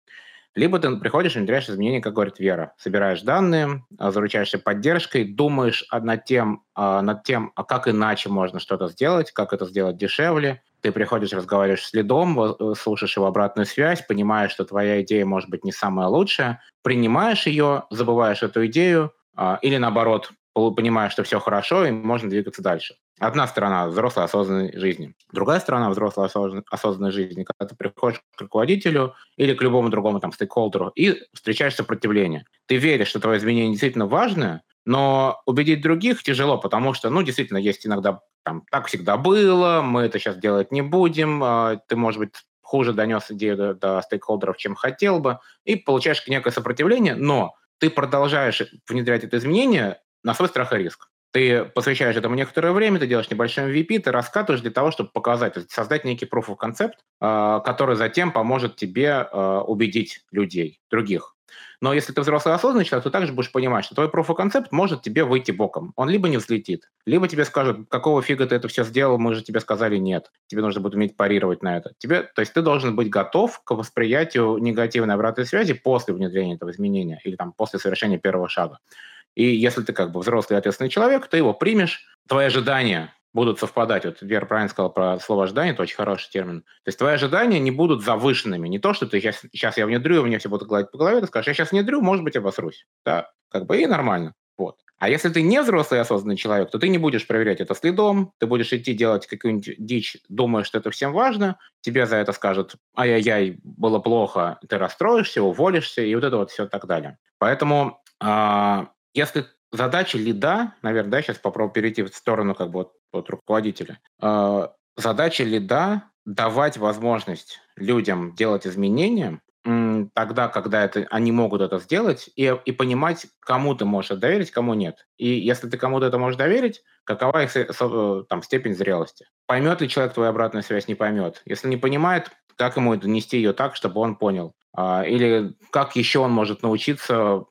либо ты приходишь и внедряешь изменения, как говорит Вера. Собираешь данные, а, заручаешься поддержкой, думаешь над тем, над тем, а как иначе можно что-то сделать, как это сделать дешевле. Ты приходишь, разговариваешь с лидом, э, слушаешь его обратную связь, понимаешь, что твоя идея может быть не самая лучшая, принимаешь ее, забываешь эту идею, а, или наоборот, понимаешь, что все хорошо, и можно двигаться дальше. Одна сторона взрослой осознанной жизни. Другая сторона взрослой осознанной жизни, когда ты приходишь к руководителю или к любому другому там стейкхолдеру и встречаешь сопротивление. Ты веришь, что твое изменение действительно важное, но убедить других тяжело, потому что, ну, действительно, есть иногда там, так всегда было, мы это сейчас делать не будем, а, ты, может быть, хуже донес идею до, до стейкхолдеров, чем хотел бы, и получаешь некое сопротивление, но ты продолжаешь внедрять это изменение на свой страх и риск. Ты посвящаешь этому некоторое время, ты делаешь небольшой MVP, ты раскатываешь для того, чтобы показать, создать некий proof of concept, а, который затем поможет тебе а, убедить людей, других. Но если ты взрослый осознанный человек, то также будешь понимать, что твой concept может тебе выйти боком. Он либо не взлетит, либо тебе скажут, какого фига ты это все сделал, мы же тебе сказали нет. Тебе нужно будет уметь парировать на это. Тебе, то есть ты должен быть готов к восприятию негативной обратной связи после внедрения этого изменения или там после совершения первого шага. И если ты как бы взрослый ответственный человек, ты его примешь, твои ожидания будут совпадать. Вот Вера правильно сказала про слово ожидание, это очень хороший термин. То есть твои ожидания не будут завышенными. Не то, что ты сейчас, сейчас я внедрю, мне все будут гладить по голове, ты скажешь, я сейчас внедрю, может быть, обосрусь. Да, как бы и нормально. Вот. А если ты не взрослый осознанный человек, то ты не будешь проверять это следом, ты будешь идти делать какую-нибудь дичь, думая, что это всем важно, тебе за это скажут, ай-яй-яй, было плохо, ты расстроишься, уволишься, и вот это вот все так далее. Поэтому а, если задача лида, наверное, да, сейчас попробую перейти в сторону как бы вот, вот руководителя. Э, задача лида давать возможность людям делать изменения тогда, когда это, они могут это сделать, и, и понимать, кому ты можешь доверить, кому нет. И если ты кому-то это можешь доверить, какова их э, там, степень зрелости. Поймет ли человек твою обратную связь, не поймет. Если не понимает, как ему донести ее так, чтобы он понял. А, или как еще он может научиться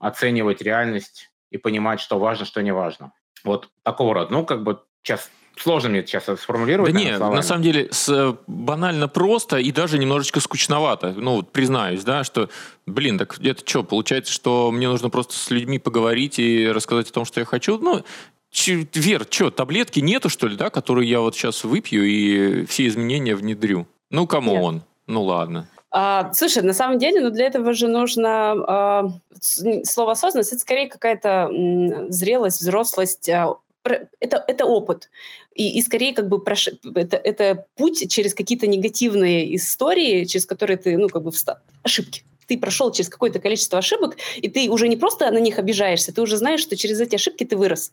оценивать реальность и понимать, что важно, что не важно. Вот такого рода. Ну, как бы сейчас сложно мне сейчас сформулировать. Да нет, на самом деле с, банально просто и даже немножечко скучновато. Ну, вот признаюсь, да, что, блин, так это что, получается, что мне нужно просто с людьми поговорить и рассказать о том, что я хочу? Ну, ч, Вер, что, таблетки нету, что ли, да, которые я вот сейчас выпью и все изменения внедрю? Ну, кому он? Ну, ладно. А, слушай, на самом деле, ну для этого же нужно а, слово осознанность, это скорее какая-то зрелость, взрослость, а, это, это опыт. И, и скорее как бы прош... это, это путь через какие-то негативные истории, через которые ты, ну, как бы встал. Ошибки ты прошел через какое-то количество ошибок, и ты уже не просто на них обижаешься, ты уже знаешь, что через эти ошибки ты вырос.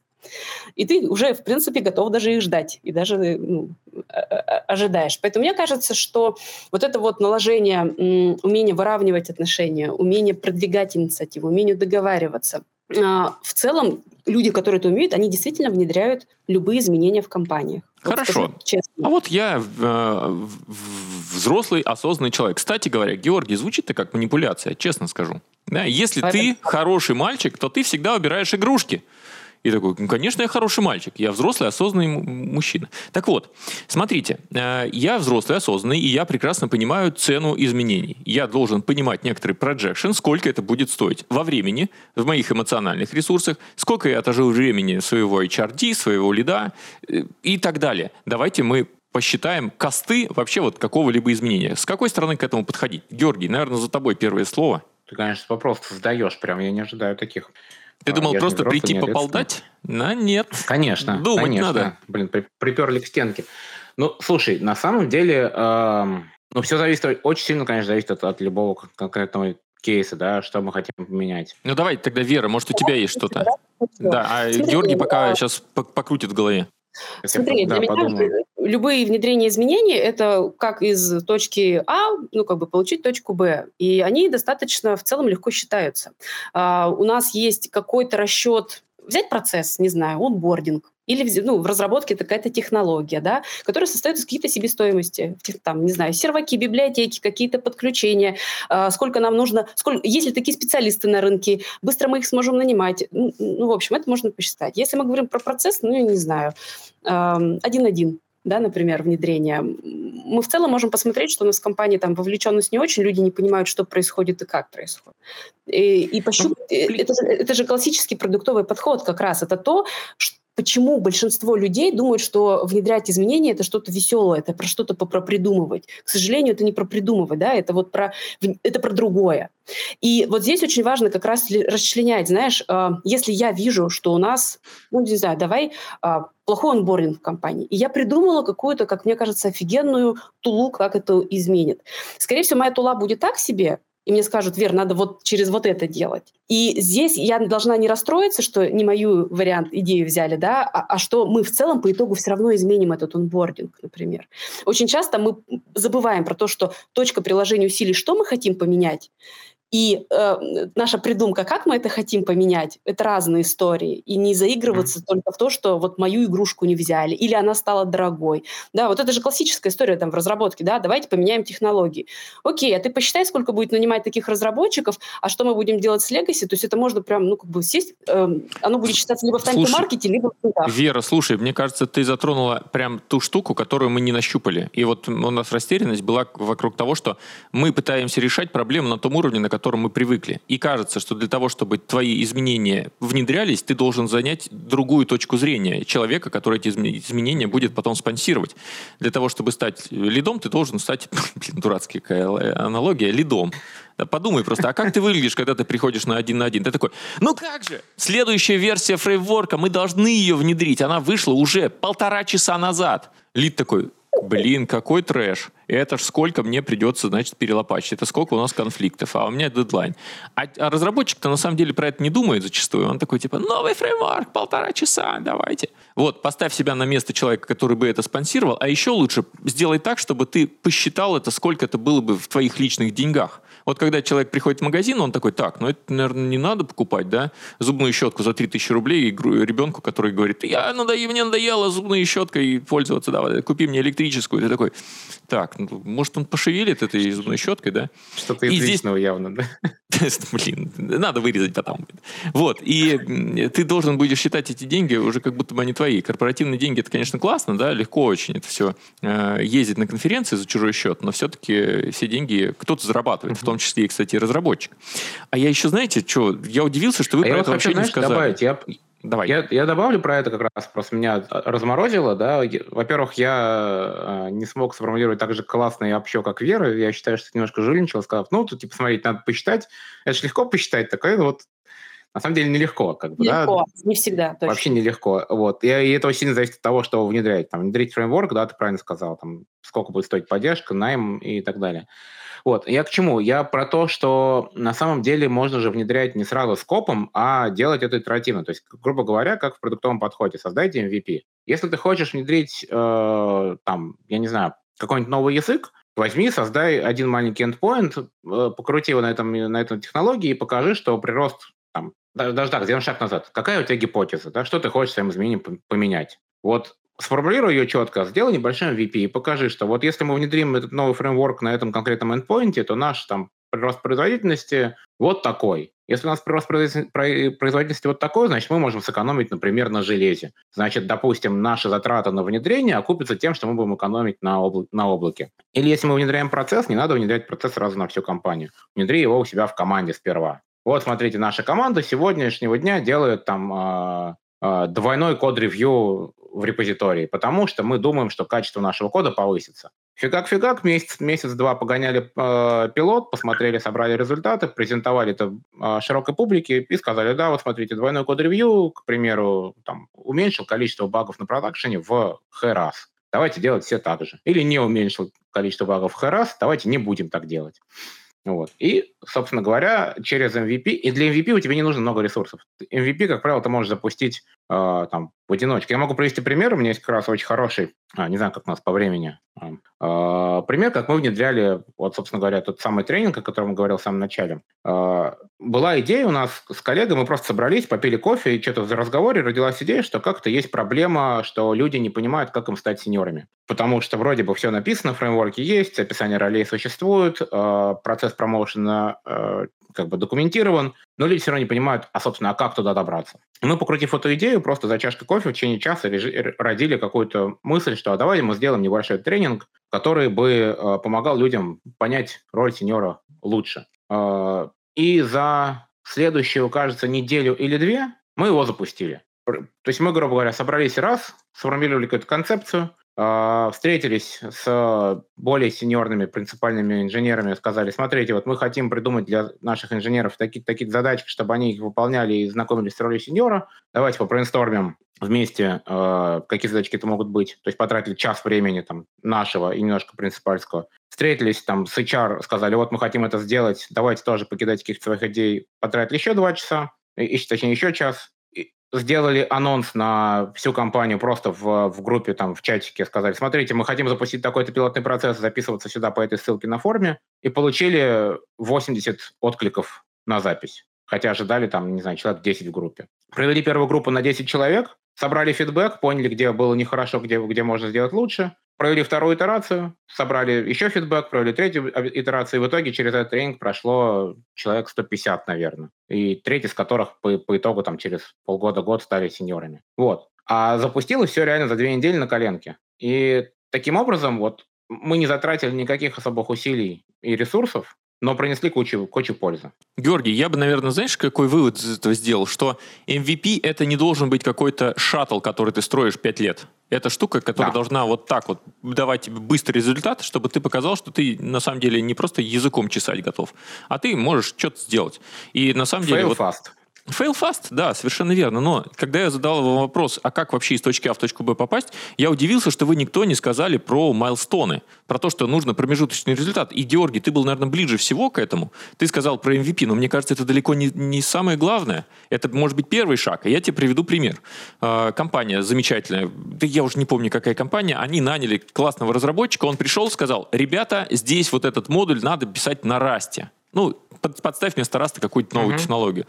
И ты уже, в принципе, готов даже их ждать, и даже ну, ожидаешь. Поэтому мне кажется, что вот это вот наложение, умение выравнивать отношения, умение продвигать инициативу, умение договариваться, а, в целом люди, которые это умеют, они действительно внедряют любые изменения в компаниях. Хорошо. Вот. А вот я э, взрослый, осознанный человек. Кстати говоря, Георгий, звучит-то как манипуляция, честно скажу. Да, если а ты хороший мальчик, то ты всегда убираешь игрушки. И такой, ну, конечно, я хороший мальчик, я взрослый, осознанный мужчина. Так вот, смотрите, э, я взрослый, осознанный, и я прекрасно понимаю цену изменений. Я должен понимать некоторый projection, сколько это будет стоить во времени, в моих эмоциональных ресурсах, сколько я отожил времени своего HRD, своего лида э, и так далее. Давайте мы посчитаем косты вообще вот какого-либо изменения. С какой стороны к этому подходить? Георгий, наверное, за тобой первое слово. Ты, конечно, вопрос задаешь, прям я не ожидаю таких. Ты думал просто прийти поболтать? Но нет. Конечно. Думать конечно. надо. Блин, при, приперли к стенке. Ну, слушай, на самом деле, э, ну, все зависит, очень сильно, конечно, зависит от, от любого конкретного кейса, да, что мы хотим поменять. Ну, давай тогда, Вера, может, у тебя есть что-то? Да, а Георгий пока сейчас покрутит в голове. Смотри, для меня подумаю. Любые внедрения изменений – это как из точки А, ну, как бы получить точку Б. И они достаточно в целом легко считаются. А, у нас есть какой-то расчет взять процесс, не знаю, онбординг, или ну, в разработке какая-то технология, да, которая состоит из каких-то себестоимости, там, не знаю, серваки, библиотеки, какие-то подключения, э, сколько нам нужно, сколько, есть ли такие специалисты на рынке, быстро мы их сможем нанимать. Ну, ну в общем, это можно посчитать. Если мы говорим про процесс, ну, я не знаю, один-один да, например, внедрения, мы в целом можем посмотреть, что у нас в компании там вовлеченность не очень, люди не понимают, что происходит и как происходит. И, и пощупать, ну, это, это же классический продуктовый подход как раз, это то, что почему большинство людей думают, что внедрять изменения это что-то веселое, это про что-то про придумывать. К сожалению, это не про придумывать, да, это вот про это про другое. И вот здесь очень важно как раз расчленять, знаешь, а, если я вижу, что у нас, ну не знаю, давай а, плохой онбординг в компании, и я придумала какую-то, как мне кажется, офигенную тулу, как это изменит. Скорее всего, моя тула будет так себе, и мне скажут, Вер, надо вот через вот это делать. И здесь я должна не расстроиться, что не мою вариант идею взяли, да, а, а что мы в целом по итогу все равно изменим этот онбординг, например. Очень часто мы забываем про то, что точка приложения усилий, что мы хотим поменять, и э, наша придумка, как мы это хотим поменять, это разные истории. И не заигрываться mm. только в то, что вот мою игрушку не взяли, или она стала дорогой. Да, вот это же классическая история там в разработке, да, давайте поменяем технологии. Окей, а ты посчитай, сколько будет нанимать таких разработчиков, а что мы будем делать с Legacy, то есть это можно прям, ну, как бы сесть, э, оно будет считаться либо в тайм-маркете, либо в центах. Вера, слушай, мне кажется, ты затронула прям ту штуку, которую мы не нащупали. И вот у нас растерянность была вокруг того, что мы пытаемся решать проблему на том уровне, на котором которым мы привыкли. И кажется, что для того, чтобы твои изменения внедрялись, ты должен занять другую точку зрения человека, который эти изменения будет потом спонсировать. Для того, чтобы стать лидом, ты должен стать, блин, дурацкая какая аналогия, лидом. Подумай просто, а как ты выглядишь, когда ты приходишь на один на один? Ты такой, ну как же, следующая версия фреймворка, мы должны ее внедрить, она вышла уже полтора часа назад. Лид такой, блин, какой трэш это ж сколько мне придется, значит, перелопачить, это сколько у нас конфликтов, а у меня дедлайн. А, а разработчик-то на самом деле про это не думает зачастую. Он такой, типа, новый фреймворк, полтора часа, давайте. Вот, поставь себя на место человека, который бы это спонсировал, а еще лучше сделай так, чтобы ты посчитал это, сколько это было бы в твоих личных деньгах. Вот когда человек приходит в магазин, он такой, так, ну это, наверное, не надо покупать, да, зубную щетку за 3000 рублей и ребенку, который говорит, я надоел, мне надоело зубной щеткой пользоваться, давай, купи мне электрическую. Ты такой, так, ну, может, он пошевелит этой зубной щеткой, да? Что-то из здесь... явно, да? Блин, надо вырезать потом. Вот, и ты должен будешь считать эти деньги уже как будто бы они твои. Корпоративные деньги, это, конечно, классно, да, легко очень это все э, ездить на конференции за чужой счет, но все-таки все деньги кто-то зарабатывает, в том числе и, кстати, разработчик. А я еще, знаете, что, я удивился, что вы а про это вообще не сказали. Добавить, я, Давай. Я, я добавлю про это как раз, просто меня разморозило, да. Во-первых, я э, не смог сформулировать так же классно и общо, как Вера. Я считаю, что ты немножко жульничал, сказав, ну, тут, типа, смотреть, надо посчитать. Это же легко посчитать, такое вот на самом деле нелегко, как бы, Легко, да? не всегда. Точно. Вообще нелегко. Вот. И, и это очень сильно зависит от того, что внедрять. Там, внедрить фреймворк, да, ты правильно сказал, там, сколько будет стоить поддержка, найм и так далее. Вот, я к чему? Я про то, что на самом деле можно же внедрять не сразу скопом, а делать это итеративно. То есть, грубо говоря, как в продуктовом подходе. Создайте MVP. Если ты хочешь внедрить, э, там, я не знаю, какой-нибудь новый язык, возьми, создай один маленький endpoint, э, покрути его на, этом, на этой технологии и покажи, что прирост там, даже так, сделаем шаг назад. Какая у тебя гипотеза? Да? Что ты хочешь своим изменением поменять? Вот сформулируй ее четко, сделай небольшой MVP и покажи, что вот если мы внедрим этот новый фреймворк на этом конкретном endpoint, то наш там прирост производительности вот такой. Если у нас прирост производительности вот такой, значит, мы можем сэкономить, например, на железе. Значит, допустим, наши затраты на внедрение окупятся тем, что мы будем экономить на, обла- на облаке. Или если мы внедряем процесс, не надо внедрять процесс сразу на всю компанию. Внедри его у себя в команде сперва. Вот, смотрите, наша команда сегодняшнего дня делает там э, э, двойной код-ревью в репозитории, потому что мы думаем, что качество нашего кода повысится. Фигак-фигак, месяц, месяц-два погоняли э, пилот, посмотрели, собрали результаты, презентовали это э, широкой публике и сказали, да, вот смотрите, двойной код-ревью, к примеру, там, уменьшил количество багов на продакшене в H раз. Давайте делать все так же. Или не уменьшил количество багов в H раз, давайте не будем так делать. Вот. И, собственно говоря, через MVP, и для MVP у тебя не нужно много ресурсов. MVP, как правило, ты можешь запустить э, там в одиночке. Я могу привести пример, у меня есть как раз очень хороший, а, не знаю, как у нас по времени, э, пример, как мы внедряли, вот, собственно говоря, тот самый тренинг, о котором я говорил в самом начале. Э, была идея у нас с коллегой, мы просто собрались, попили кофе, и что-то в разговоре родилась идея, что как-то есть проблема, что люди не понимают, как им стать сеньорами. Потому что вроде бы все написано, фреймворки есть, описание ролей существует, э, процесс промоушена э, как бы документирован, но люди все равно не понимают, а, собственно, а как туда добраться. Мы, покрутив эту идею, просто за чашкой кофе в течение часа родили какую-то мысль, что а давайте мы сделаем небольшой тренинг, который бы э, помогал людям понять роль сеньора лучше. Э, и за следующую, кажется, неделю или две мы его запустили. То есть мы, грубо говоря, собрались раз, сформулировали какую-то концепцию, встретились с более сеньорными принципальными инженерами, сказали, смотрите, вот мы хотим придумать для наших инженеров такие такие задачи, чтобы они их выполняли и знакомились с ролью сеньора. Давайте попрейнстормим вместе, э, какие задачки это могут быть. То есть потратили час времени там нашего и немножко принципальского. Встретились там с HR, сказали, вот мы хотим это сделать, давайте тоже покидать каких-то своих идей. Потратили еще два часа, и, точнее еще час сделали анонс на всю компанию просто в, в группе, там, в чатике, сказали, смотрите, мы хотим запустить такой-то пилотный процесс, записываться сюда по этой ссылке на форуме, и получили 80 откликов на запись. Хотя ожидали там, не знаю, человек 10 в группе. Провели первую группу на 10 человек, собрали фидбэк, поняли, где было нехорошо, где, где можно сделать лучше, провели вторую итерацию, собрали еще фидбэк, провели третью итерацию, и в итоге через этот тренинг прошло человек 150, наверное. И треть из которых по, по итогу там через полгода-год стали сеньорами. Вот. А запустилось все реально за две недели на коленке. И таким образом вот мы не затратили никаких особых усилий и ресурсов, но принесли кучу, кучу пользы. Георгий, я бы, наверное, знаешь, какой вывод из этого сделал? Что MVP — это не должен быть какой-то шаттл, который ты строишь пять лет. Это штука, которая да. должна вот так вот давать тебе быстрый результат, чтобы ты показал, что ты на самом деле не просто языком чесать готов, а ты можешь что-то сделать. И на самом Fail деле... Fast. Вот, Fail fast, да, совершенно верно. Но когда я задал вам вопрос, а как вообще из точки А в точку Б попасть, я удивился, что вы никто не сказали про майлстоны, про то, что нужно промежуточный результат. И, Георгий, ты был, наверное, ближе всего к этому. Ты сказал про MVP, но мне кажется, это далеко не, не самое главное. Это может быть первый шаг. И я тебе приведу пример. Э, компания замечательная, да я уже не помню, какая компания, они наняли классного разработчика, он пришел, сказал, ребята, здесь вот этот модуль надо писать на расте. Ну, под, подставь вместо раста какую-то новую uh-huh. технологию.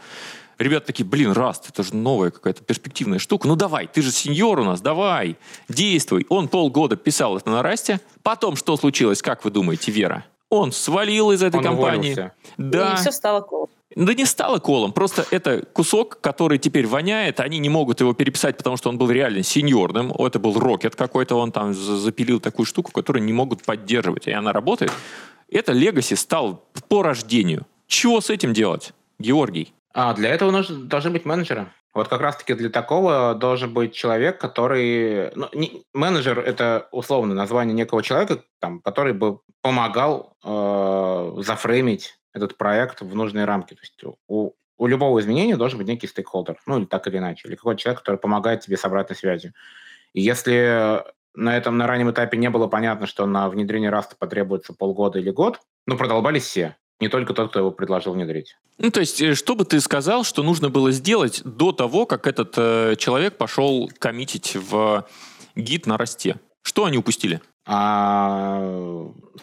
Ребята такие, блин, Раст, это же новая какая-то перспективная штука. Ну давай, ты же сеньор у нас, давай, действуй. Он полгода писал это на Расте. Потом что случилось, как вы думаете, Вера? Он свалил из этой Он компании. Уволился. Да. И все стало колом. Да не стало колом, просто это кусок, который теперь воняет, они не могут его переписать, потому что он был реально сеньорным, это был рокет какой-то, он там запилил такую штуку, которую не могут поддерживать, и она работает. Это Legacy стал по рождению. Чего с этим делать, Георгий? А для этого нужно, должны быть менеджеры. Вот как раз-таки для такого должен быть человек, который... Ну, не, менеджер — это условно название некого человека, там, который бы помогал э, зафреймить этот проект в нужные рамки. То есть у, у любого изменения должен быть некий стейкхолдер, ну или так или иначе, или какой-то человек, который помогает тебе с обратной связью. И если на этом на раннем этапе не было понятно, что на внедрение раста потребуется полгода или год, ну, продолбались все не только тот, кто его предложил внедрить. Ну, то есть, э, что бы ты сказал, что нужно было сделать до того, как этот э, человек пошел коммитить в гид на расте? Что они упустили? А,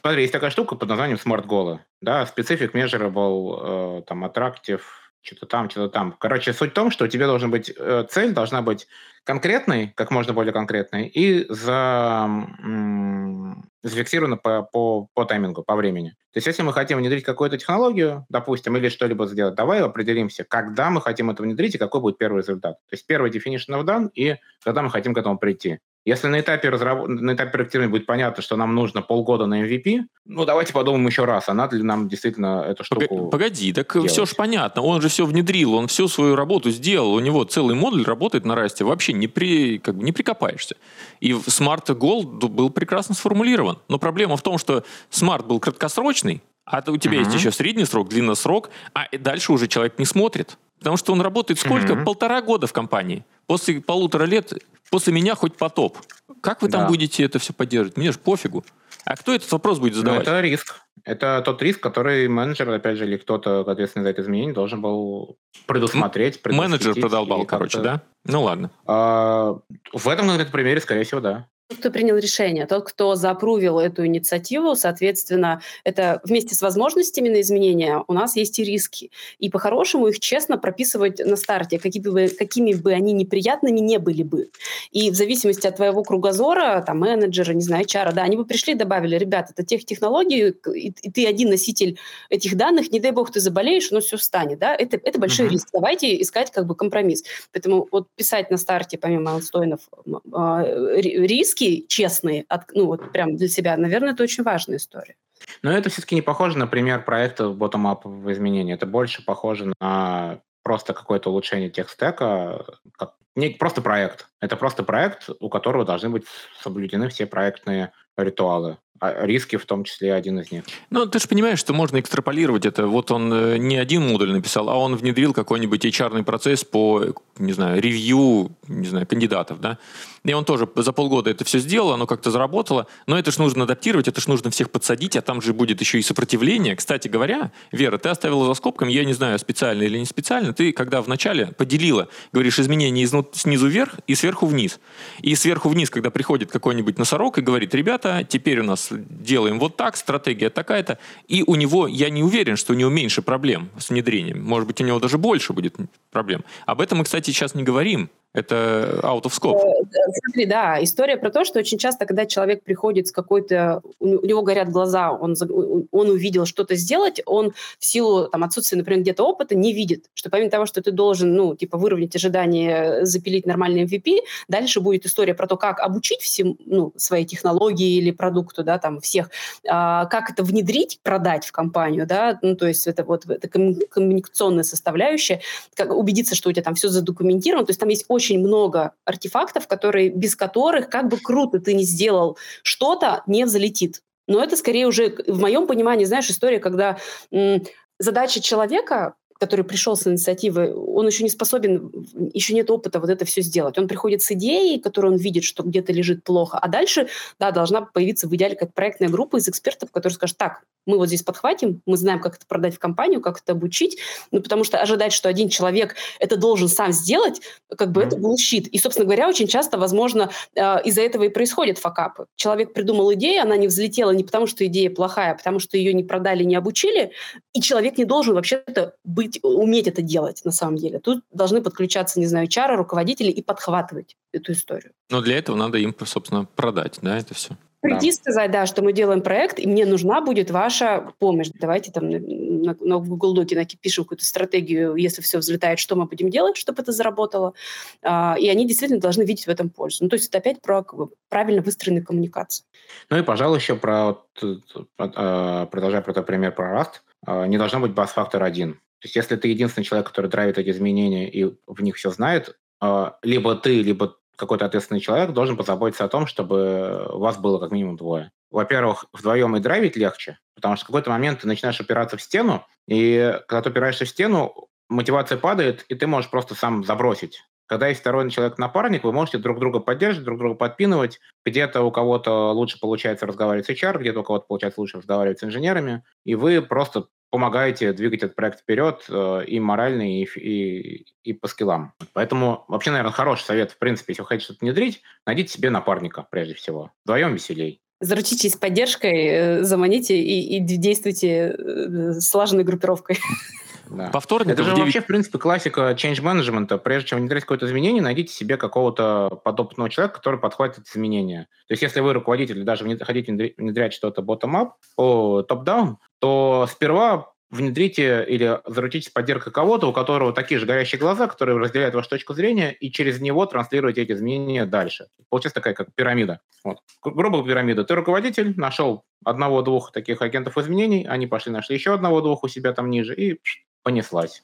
смотри, есть такая штука под названием Smart Goal. Да, Specific Measurable, э, там, Attractive, что-то там, что-то там. Короче, суть в том, что у тебя должна быть э, цель, должна быть конкретной, как можно более конкретной, и за, м- зафиксирована по, по, по таймингу, по времени. То есть если мы хотим внедрить какую-то технологию, допустим, или что-либо сделать, давай определимся, когда мы хотим это внедрить и какой будет первый результат. То есть первый definition of done и когда мы хотим к этому прийти. Если на этапе, разраб... на этапе проектирования будет понятно, что нам нужно полгода на MVP, ну, давайте подумаем еще раз, а надо ли нам действительно эту штуку Погоди, так делать? все же понятно. Он же все внедрил, он всю свою работу сделал. У него целый модуль работает на расте. Вообще не, при... как бы не прикопаешься. И Smart Goal был прекрасно сформулирован. Но проблема в том, что Smart был краткосрочный, а у тебя uh-huh. есть еще средний срок, длинный срок, а дальше уже человек не смотрит. Потому что он работает сколько? Uh-huh. Полтора года в компании. После полутора лет после меня хоть потоп. Как вы там да. будете это все поддерживать? Мне же пофигу. А кто этот вопрос будет задавать? Ну, это риск. Это тот риск, который менеджер, опять же, или кто-то, ответственный за это изменение, должен был предусмотреть. Менеджер продолбал, короче, да? Ну ладно. А, в этом конкретном примере, скорее всего, да кто принял решение, тот, кто запрувил эту инициативу, соответственно, это вместе с возможностями на изменения у нас есть и риски. И по-хорошему их честно прописывать на старте, какими бы, какими бы они неприятными не были бы. И в зависимости от твоего кругозора, там, менеджера, не знаю, чара, да, они бы пришли и добавили, ребят, это тех технологий, и, и ты один носитель этих данных, не дай бог ты заболеешь, но все встанет, да, это, это большой uh-huh. риск. Давайте искать как бы компромисс. Поэтому вот писать на старте, помимо анстлойнов, а, риски, риски честные, от, ну вот прям для себя, наверное, это очень важная история. Но это все-таки не похоже на пример проекта bottom-up изменении. Это больше похоже на просто какое-то улучшение техстека, как не просто проект. Это просто проект, у которого должны быть соблюдены все проектные ритуалы. А риски в том числе один из них. Ну, ты же понимаешь, что можно экстраполировать это. Вот он э, не один модуль написал, а он внедрил какой-нибудь HR процесс по, не знаю, ревью, не знаю, кандидатов, да? И он тоже за полгода это все сделал, оно как-то заработало. Но это же нужно адаптировать, это же нужно всех подсадить, а там же будет еще и сопротивление. Кстати говоря, Вера, ты оставила за скобками, я не знаю, специально или не специально, ты когда вначале поделила, говоришь, изменения снизу вверх и сверху вниз. И сверху вниз, когда приходит какой-нибудь носорог и говорит, ребята, теперь у нас делаем вот так, стратегия такая-то, и у него, я не уверен, что у него меньше проблем с внедрением. Может быть, у него даже больше будет проблем. Об этом мы, кстати, сейчас не говорим. Это out of scope. Э, смотри, да, история про то, что очень часто, когда человек приходит с какой-то... У него горят глаза, он, он увидел что-то сделать, он в силу там, отсутствия, например, где-то опыта не видит, что помимо того, что ты должен, ну, типа, выровнять ожидания, запилить нормальный MVP, дальше будет история про то, как обучить всем, ну, своей технологии или продукту, да, там, всех, а, как это внедрить, продать в компанию, да, ну, то есть это вот это коммуникационная составляющая, как убедиться, что у тебя там все задокументировано, то есть там есть много артефактов, которые, без которых, как бы круто ты не сделал что-то, не залетит. Но это скорее уже, в моем понимании, знаешь, история, когда задача человека который пришел с инициативы, он еще не способен, еще нет опыта вот это все сделать. Он приходит с идеей, которую он видит, что где-то лежит плохо, а дальше, да, должна появиться в идеале как проектная группа из экспертов, которые скажут, так, мы вот здесь подхватим, мы знаем, как это продать в компанию, как это обучить, ну, потому что ожидать, что один человек это должен сам сделать, как бы mm-hmm. это bullshit. И, собственно говоря, очень часто, возможно, э, из-за этого и происходят факапы. Человек придумал идею, она не взлетела не потому, что идея плохая, а потому что ее не продали, не обучили, и человек не должен вообще-то быть, уметь это делать на самом деле. Тут должны подключаться, не знаю, чары, руководители и подхватывать эту историю. Но для этого надо им, собственно, продать, да, это все. Прийти да. сказать, да, что мы делаем проект, и мне нужна будет ваша помощь. Давайте там на, на Google Доке напишем какую-то стратегию, если все взлетает, что мы будем делать, чтобы это заработало. А, и они действительно должны видеть в этом пользу. Ну, то есть это опять про правильно выстроенную коммуникацию. Ну и, пожалуй, еще про, а, продолжая про этот пример про Rust, а, не должно быть бас-фактор один. То есть если ты единственный человек, который драйвит эти изменения и в них все знает, либо ты, либо какой-то ответственный человек должен позаботиться о том, чтобы вас было как минимум двое. Во-первых, вдвоем и драйвить легче, потому что в какой-то момент ты начинаешь опираться в стену, и когда ты опираешься в стену, мотивация падает, и ты можешь просто сам забросить. Когда есть второй человек-напарник, вы можете друг друга поддерживать, друг друга подпинывать. Где-то у кого-то лучше получается разговаривать с HR, где-то у кого-то получается лучше разговаривать с инженерами, и вы просто помогаете двигать этот проект вперед э, и морально, и, и, и по скиллам. Поэтому вообще, наверное, хороший совет, в принципе, если вы хотите что-то внедрить, найдите себе напарника прежде всего. Вдвоем веселей. Заручитесь поддержкой, э, заманите и, и действуйте э, слаженной группировкой. Да. По вторникам Это же 9... вообще, в принципе, классика change management. Прежде чем внедрять какое-то изменение, найдите себе какого-то подопытного человека, который подхватит это изменение. То есть, если вы руководитель, даже хотите внедрять что-то bottom-up, топ-down, то сперва внедрите или заручитесь поддержкой кого-то, у которого такие же горящие глаза, которые разделяют вашу точку зрения, и через него транслируете эти изменения дальше. Получается такая как пирамида. Вот. Грубо пирамида. Ты руководитель, нашел одного-двух таких агентов изменений, они пошли, нашли еще одного-двух у себя там ниже, и понеслась.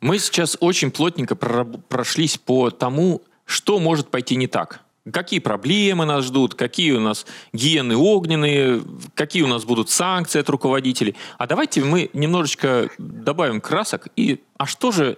Мы сейчас очень плотненько прошлись по тому, что может пойти не так. Какие проблемы нас ждут, какие у нас гены огненные, какие у нас будут санкции от руководителей. А давайте мы немножечко добавим красок и а что же,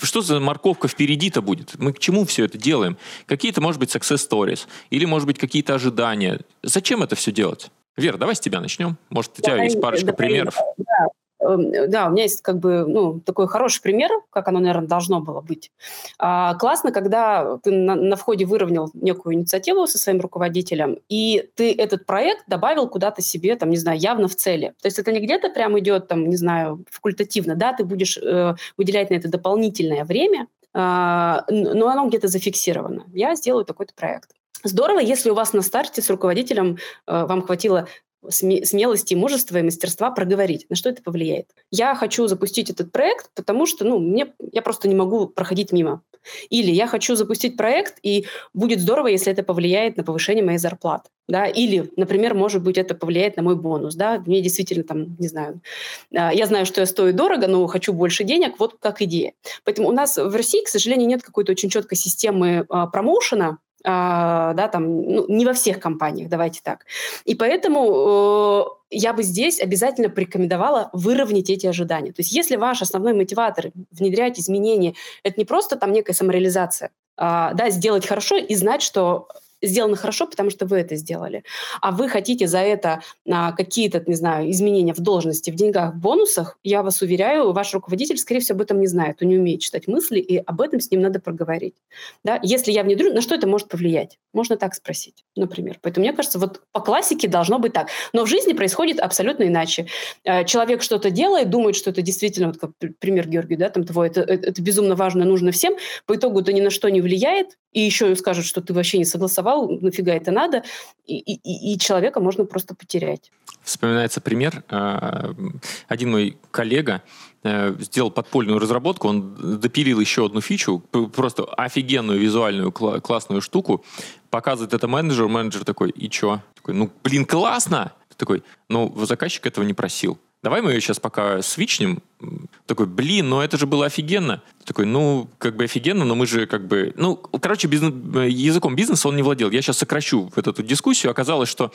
что за морковка впереди-то будет? Мы к чему все это делаем? Какие-то, может быть, success stories или, может быть, какие-то ожидания. Зачем это все делать? Вера, давай с тебя начнем. Может, у тебя да, есть парочка да, примеров? Да, да, у меня есть как бы ну, такой хороший пример, как оно, наверное, должно было быть. А, классно, когда ты на, на входе выровнял некую инициативу со своим руководителем, и ты этот проект добавил куда-то себе, там, не знаю, явно в цели. То есть это не где-то прям идет, там, не знаю, факультативно, да, ты будешь э, выделять на это дополнительное время, э, но оно где-то зафиксировано. Я сделаю такой-то проект. Здорово, если у вас на старте с руководителем э, вам хватило смелости, мужества и мастерства проговорить, на что это повлияет. Я хочу запустить этот проект, потому что ну, мне, я просто не могу проходить мимо. Или я хочу запустить проект, и будет здорово, если это повлияет на повышение моей зарплаты. Да? Или, например, может быть, это повлияет на мой бонус. Да? Мне действительно, там, не знаю, а, я знаю, что я стою дорого, но хочу больше денег, вот как идея. Поэтому у нас в России, к сожалению, нет какой-то очень четкой системы а, промоушена, да, там, ну, не во всех компаниях, давайте так. И поэтому э, я бы здесь обязательно порекомендовала выровнять эти ожидания. То есть если ваш основной мотиватор внедрять изменения, это не просто там некая самореализация, а, да, сделать хорошо и знать, что сделано хорошо, потому что вы это сделали. А вы хотите за это а, какие-то, не знаю, изменения в должности, в деньгах, в бонусах, я вас уверяю, ваш руководитель, скорее всего, об этом не знает, он не умеет читать мысли, и об этом с ним надо проговорить. Да? Если я внедрю, на что это может повлиять? Можно так спросить, например. Поэтому мне кажется, вот по классике должно быть так. Но в жизни происходит абсолютно иначе. Э, человек что-то делает, думает, что это действительно, вот как пример Георгий, да, там твой, это, это, это безумно важно, нужно всем, по итогу это ни на что не влияет, и еще скажут, что ты вообще не согласовал нафига это надо, и, и, и человека можно просто потерять. Вспоминается пример. Э, один мой коллега э, сделал подпольную разработку, он допилил еще одну фичу, просто офигенную визуальную классную штуку, показывает это менеджеру, менеджер такой, и чё? Такой, ну, блин, классно! Такой, ну, заказчик этого не просил давай мы ее сейчас пока свичнем. Такой, блин, ну это же было офигенно. Такой, ну, как бы офигенно, но мы же как бы... Ну, короче, бизнес, языком бизнеса он не владел. Я сейчас сокращу вот эту дискуссию. Оказалось, что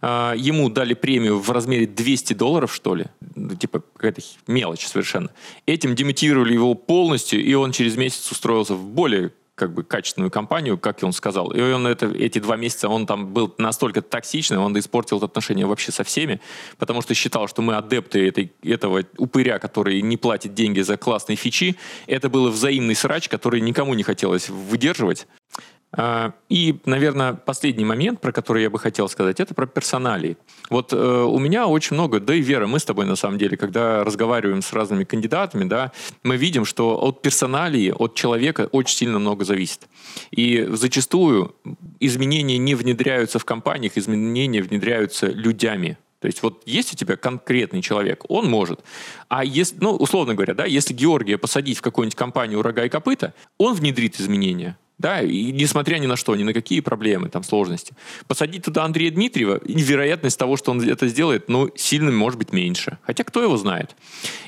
э, ему дали премию в размере 200 долларов, что ли. Ну, типа какая-то мелочь совершенно. Этим демотивировали его полностью, и он через месяц устроился в более как бы качественную компанию, как он сказал. И он это, эти два месяца, он там был настолько токсичный, он испортил отношения вообще со всеми, потому что считал, что мы адепты этой, этого упыря, который не платит деньги за классные фичи. Это был взаимный срач, который никому не хотелось выдерживать. А, и, наверное, последний момент, про который я бы хотел сказать, это про персоналии. Вот э, у меня очень много, да и Вера, мы с тобой на самом деле, когда разговариваем с разными кандидатами, да, мы видим, что от персоналии, от человека очень сильно много зависит. И зачастую изменения не внедряются в компаниях, изменения внедряются людьми. То есть вот есть у тебя конкретный человек, он может. А если, ну, условно говоря, да, если Георгия посадить в какую-нибудь компанию «Рога и копыта», он внедрит изменения да, и несмотря ни на что, ни на какие проблемы, там, сложности. Посадить туда Андрея Дмитриева, вероятность того, что он это сделает, ну, сильно может быть меньше. Хотя кто его знает.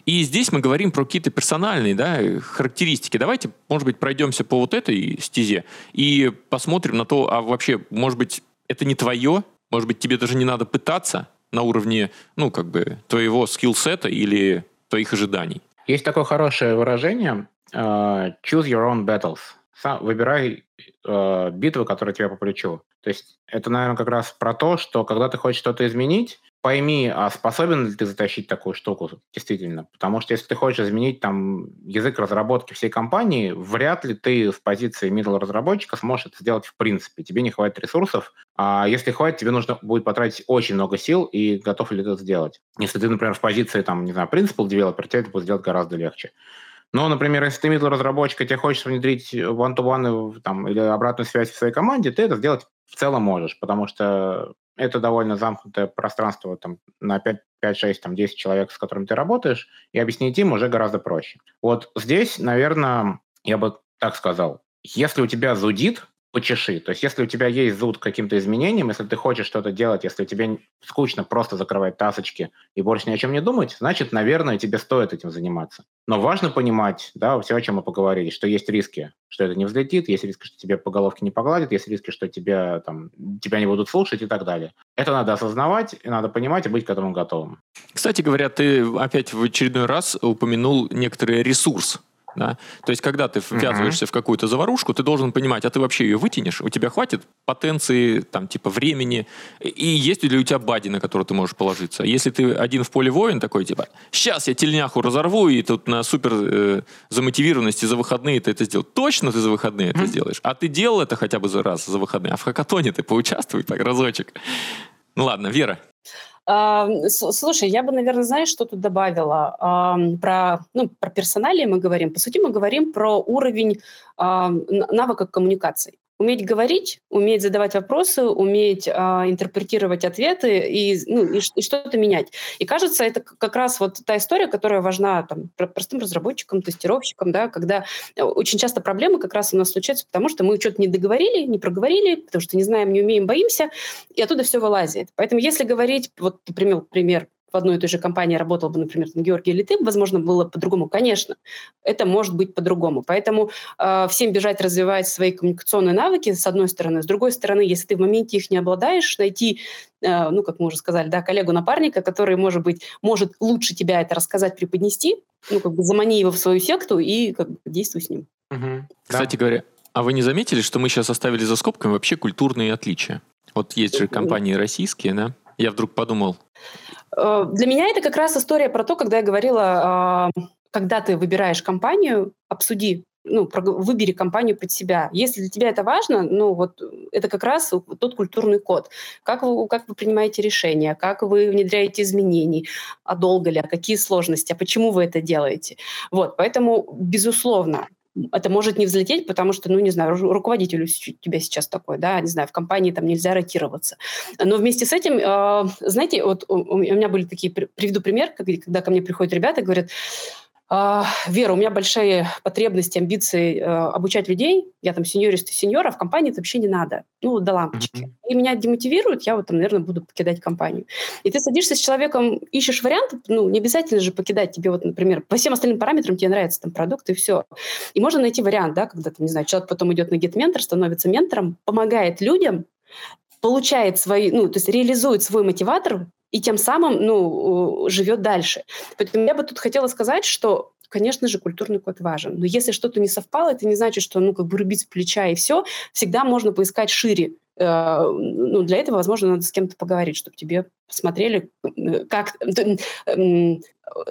И здесь мы говорим про какие-то персональные, да, характеристики. Давайте, может быть, пройдемся по вот этой стезе и посмотрим на то, а вообще, может быть, это не твое, может быть, тебе даже не надо пытаться на уровне, ну, как бы, твоего скилл-сета или твоих ожиданий. Есть такое хорошее выражение uh, «choose your own battles» сам выбирай э, битвы, которые тебе по плечу. То есть это, наверное, как раз про то, что когда ты хочешь что-то изменить, пойми, а способен ли ты затащить такую штуку действительно. Потому что если ты хочешь изменить там язык разработки всей компании, вряд ли ты в позиции middle разработчика сможешь это сделать в принципе. Тебе не хватит ресурсов, а если хватит, тебе нужно будет потратить очень много сил, и готов ли ты это сделать. Если ты, например, в позиции, там, не знаю, principal developer, тебе это будет сделать гораздо легче. Но, например, если ты middle разработчик, и тебе хочется внедрить one-to-one там, или обратную связь в своей команде, ты это сделать в целом можешь, потому что это довольно замкнутое пространство там, на 5, 5, 6, там, 10 человек, с которыми ты работаешь, и объяснить им уже гораздо проще. Вот здесь, наверное, я бы так сказал, если у тебя зудит, почеши. То есть если у тебя есть зуд каким-то изменениям, если ты хочешь что-то делать, если тебе скучно просто закрывать тасочки и больше ни о чем не думать, значит, наверное, тебе стоит этим заниматься. Но важно понимать, да, все, о чем мы поговорили, что есть риски, что это не взлетит, есть риски, что тебе по головке не погладят, есть риски, что тебя, там, тебя не будут слушать и так далее. Это надо осознавать, и надо понимать и быть к этому готовым. Кстати говоря, ты опять в очередной раз упомянул некоторый ресурс Да? То есть, когда ты ввязываешься uh-huh. в какую-то заварушку, ты должен понимать, а ты вообще ее вытянешь? У тебя хватит потенции, там, типа, времени? И есть ли у тебя бади, на который ты можешь положиться? Если ты один в поле воин такой, типа, сейчас я тельняху разорву, и тут на супер э, замотивированности за выходные ты это сделал. Точно ты за выходные uh-huh. это сделаешь? А ты делал это хотя бы за раз за выходные? А в хакатоне ты поучаствуй так разочек. Ну ладно, Вера, Слушай, я бы, наверное, знаешь, что тут добавила? Про, ну, про персоналии мы говорим. По сути, мы говорим про уровень навыков коммуникации уметь говорить, уметь задавать вопросы, уметь а, интерпретировать ответы и, ну, и, и что-то менять. И кажется, это как раз вот та история, которая важна там, простым разработчикам, тестировщикам, да, когда э, очень часто проблемы как раз у нас случаются, потому что мы что-то не договорили, не проговорили, потому что не знаем, не умеем, боимся, и оттуда все вылазит. Поэтому если говорить, вот например, пример в одной и той же компании работал бы, например, Георгий или ты, возможно, было по-другому. Конечно, это может быть по-другому. Поэтому э, всем бежать развивать свои коммуникационные навыки, с одной стороны. С другой стороны, если ты в моменте их не обладаешь, найти, э, ну, как мы уже сказали, да, коллегу-напарника, который, может быть, может лучше тебя это рассказать, преподнести, ну, как бы замани его в свою секту и как бы действуй с ним. Угу. Кстати да. говоря, а вы не заметили, что мы сейчас оставили за скобками вообще культурные отличия? Вот есть же компании российские, да? Я вдруг подумал. Э, для меня это как раз история про то, когда я говорила, а, когда ты выбираешь компанию, обсуди, ну, выбери компанию под себя. Если для тебя это важно, ну, вот это как раз тот культурный код. Как вы, как вы принимаете решения, как вы внедряете изменения, а долго ли, а какие сложности, а почему вы это делаете. Вот, поэтому, безусловно, это может не взлететь, потому что, ну, не знаю, руководитель у тебя сейчас такой, да, не знаю, в компании там нельзя ротироваться. Но вместе с этим, э, знаете, вот у, меня были такие, приведу пример, когда ко мне приходят ребята и говорят, Вера, у меня большие потребности, амбиции э, обучать людей. Я там сеньорист и сеньор, а в компании это вообще не надо. Ну, до лампочки. Mm-hmm. И меня демотивируют, я вот там, наверное, буду покидать компанию. И ты садишься с человеком, ищешь варианты, ну, не обязательно же покидать тебе, вот, например, по всем остальным параметрам тебе нравится там продукт и все. И можно найти вариант, да, когда, там, не знаю, человек потом идет на GetMentor, становится ментором, помогает людям, получает свои, ну, то есть реализует свой мотиватор и тем самым, ну, живет дальше. Поэтому я бы тут хотела сказать, что конечно же, культурный код важен. Но если что-то не совпало, это не значит, что, ну, как бы рубить с плеча и все. Всегда можно поискать шире. Э, ну, для этого, возможно, надо с кем-то поговорить, чтобы тебе посмотрели, э, как...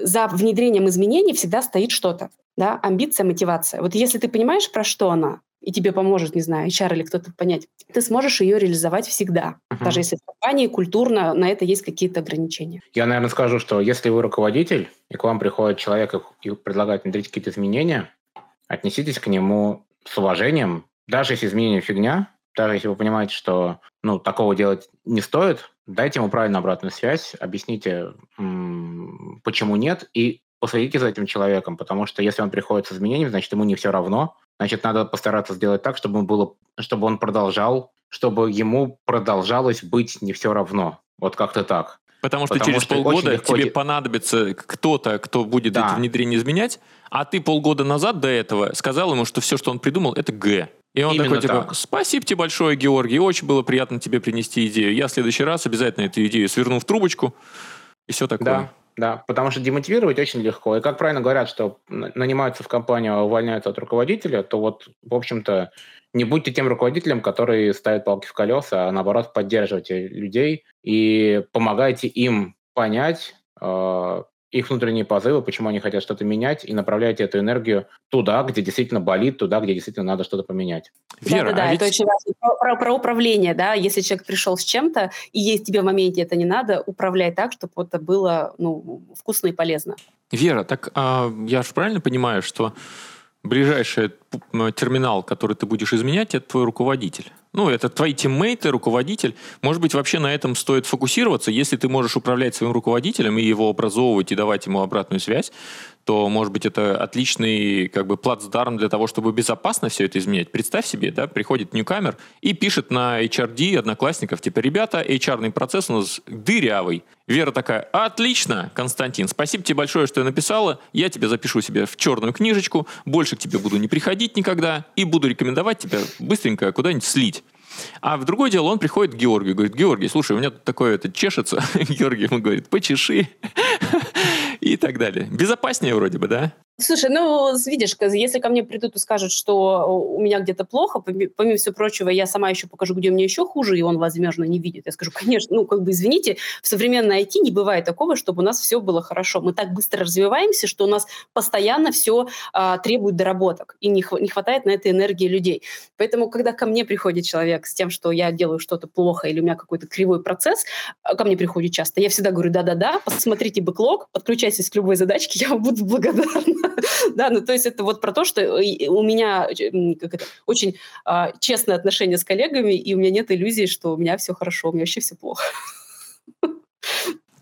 За внедрением изменений всегда стоит что-то. Да? Амбиция, мотивация. Вот если ты понимаешь, про что она, и тебе поможет, не знаю, HR или кто-то понять, ты сможешь ее реализовать всегда, uh-huh. даже если в компании культурно на это есть какие-то ограничения. Я, наверное, скажу, что если вы руководитель, и к вам приходит человек и предлагает внедрить какие-то изменения, отнеситесь к нему с уважением, даже если изменения фигня, даже если вы понимаете, что ну, такого делать не стоит, дайте ему правильную обратную связь, объясните, почему нет, и последите за этим человеком, потому что если он приходит с изменениями, значит, ему не все равно, Значит, надо постараться сделать так, чтобы он, было, чтобы он продолжал, чтобы ему продолжалось быть не все равно. Вот как-то так. Потому что Потому через что полгода тебе понадобится кто-то, кто будет да. это внедрение изменять, а ты полгода назад до этого сказал ему, что все, что он придумал, это Г. И он Именно такой, типа, так. спасибо тебе большое, Георгий, очень было приятно тебе принести идею. Я в следующий раз обязательно эту идею сверну в трубочку и все такое. Да. Да, потому что демотивировать очень легко. И как правильно говорят, что нанимаются в компанию, а увольняются от руководителя, то вот, в общем-то, не будьте тем руководителем, который ставит палки в колеса, а наоборот поддерживайте людей и помогайте им понять, э, их внутренние позывы, почему они хотят что-то менять, и направляйте эту энергию туда, где действительно болит, туда, где действительно надо что-то поменять. Вера, да, да, а ведь... это очень важно. Про, про, про управление, да, если человек пришел с чем-то, и есть тебе в моменте это не надо, управляй так, чтобы это было ну, вкусно и полезно. Вера, так а, я же правильно понимаю, что ближайший терминал, который ты будешь изменять, это твой руководитель? ну, это твои тиммейты, руководитель. Может быть, вообще на этом стоит фокусироваться. Если ты можешь управлять своим руководителем и его образовывать и давать ему обратную связь, то, может быть, это отличный как бы плацдарм для того, чтобы безопасно все это изменять. Представь себе, да, приходит ньюкамер и пишет на HRD одноклассников, типа, ребята, HR процесс у нас дырявый. Вера такая, отлично, Константин, спасибо тебе большое, что я написала, я тебя запишу себе в черную книжечку, больше к тебе буду не приходить никогда и буду рекомендовать тебя быстренько куда-нибудь слить. А в другое дело он приходит к Георгию, говорит, Георгий, слушай, у меня тут такое это чешется. Георгий ему говорит, почеши. И так далее. Безопаснее вроде бы, да? Слушай, ну, видишь, если ко мне придут и скажут, что у меня где-то плохо, помимо всего прочего, я сама еще покажу, где мне еще хуже, и он, возможно, не видит. Я скажу, конечно, ну, как бы, извините, в современной IT не бывает такого, чтобы у нас все было хорошо. Мы так быстро развиваемся, что у нас постоянно все а, требует доработок, и не, не хватает на это энергии людей. Поэтому, когда ко мне приходит человек с тем, что я делаю что-то плохо, или у меня какой-то кривой процесс, а, ко мне приходит часто, я всегда говорю, да-да-да, посмотрите бэклог, подключайтесь к любой задачке, я вам буду благодарна. да, ну то есть это вот про то, что у меня как это, очень а, честное отношение с коллегами, и у меня нет иллюзий, что у меня все хорошо, у меня вообще все плохо.